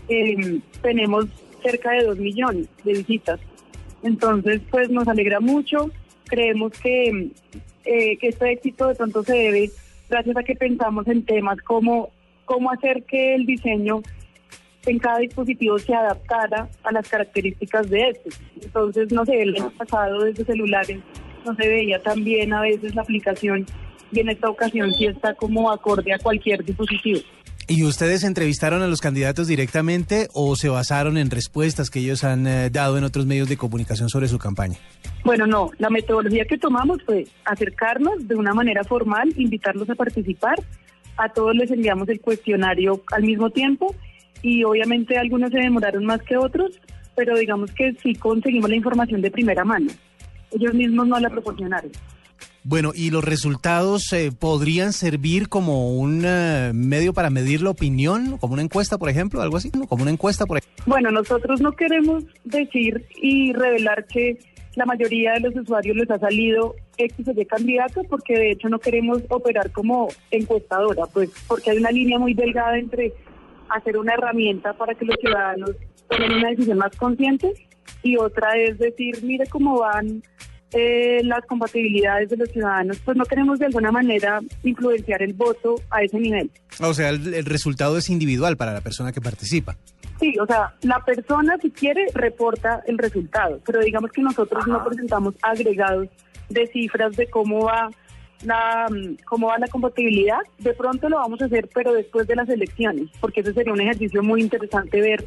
eh, tenemos cerca de 2 millones de visitas. Entonces, pues nos alegra mucho. Creemos que, eh, que este éxito de pronto se debe gracias a que pensamos en temas como cómo hacer que el diseño en cada dispositivo se adaptara a las características de este. Entonces, no sé, el año pasado desde celulares no se veía tan bien a veces la aplicación y en esta ocasión sí está como acorde a cualquier dispositivo. ¿Y ustedes entrevistaron a los candidatos directamente o se basaron en respuestas que ellos han eh, dado en otros medios de comunicación sobre su campaña? Bueno, no, la metodología que tomamos fue acercarnos de una manera formal, invitarlos a participar, a todos les enviamos el cuestionario al mismo tiempo y obviamente algunos se demoraron más que otros, pero digamos que sí conseguimos la información de primera mano. Ellos mismos no la proporcionaron. Bueno, ¿y los resultados eh, podrían servir como un eh, medio para medir la opinión, como una encuesta, por ejemplo, algo así? ¿no? Como una encuesta, por ejemplo. Bueno, nosotros no queremos decir y revelar que la mayoría de los usuarios les ha salido X o Y candidato, porque de hecho no queremos operar como encuestadora, pues porque hay una línea muy delgada entre hacer una herramienta para que los ciudadanos tomen una decisión más consciente y otra es decir, mire cómo van eh, las compatibilidades de los ciudadanos, pues no queremos de alguna manera influenciar el voto a ese nivel. O sea, el, el resultado es individual para la persona que participa. Sí, o sea, la persona si quiere reporta el resultado, pero digamos que nosotros no presentamos agregados de cifras de cómo va la mm, cómo va la compatibilidad. De pronto lo vamos a hacer, pero después de las elecciones, porque eso sería un ejercicio muy interesante ver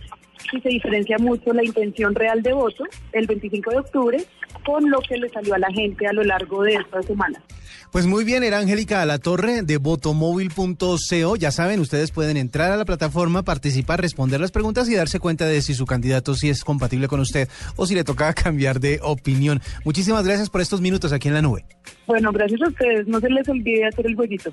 si se diferencia mucho la intención real de voto el 25 de octubre con lo que le salió a la gente a lo largo de esta semana. Pues muy bien, era Angélica La Torre de votomóvil.co. Ya saben, ustedes pueden entrar a la plataforma, participar, responder las preguntas y darse cuenta de si su candidato sí es compatible con usted o si le toca [laughs] cambiar de opinión. Muchísimas gracias por estos minutos aquí en la nube. Bueno, gracias a ustedes. No se les olvide hacer el jueguito.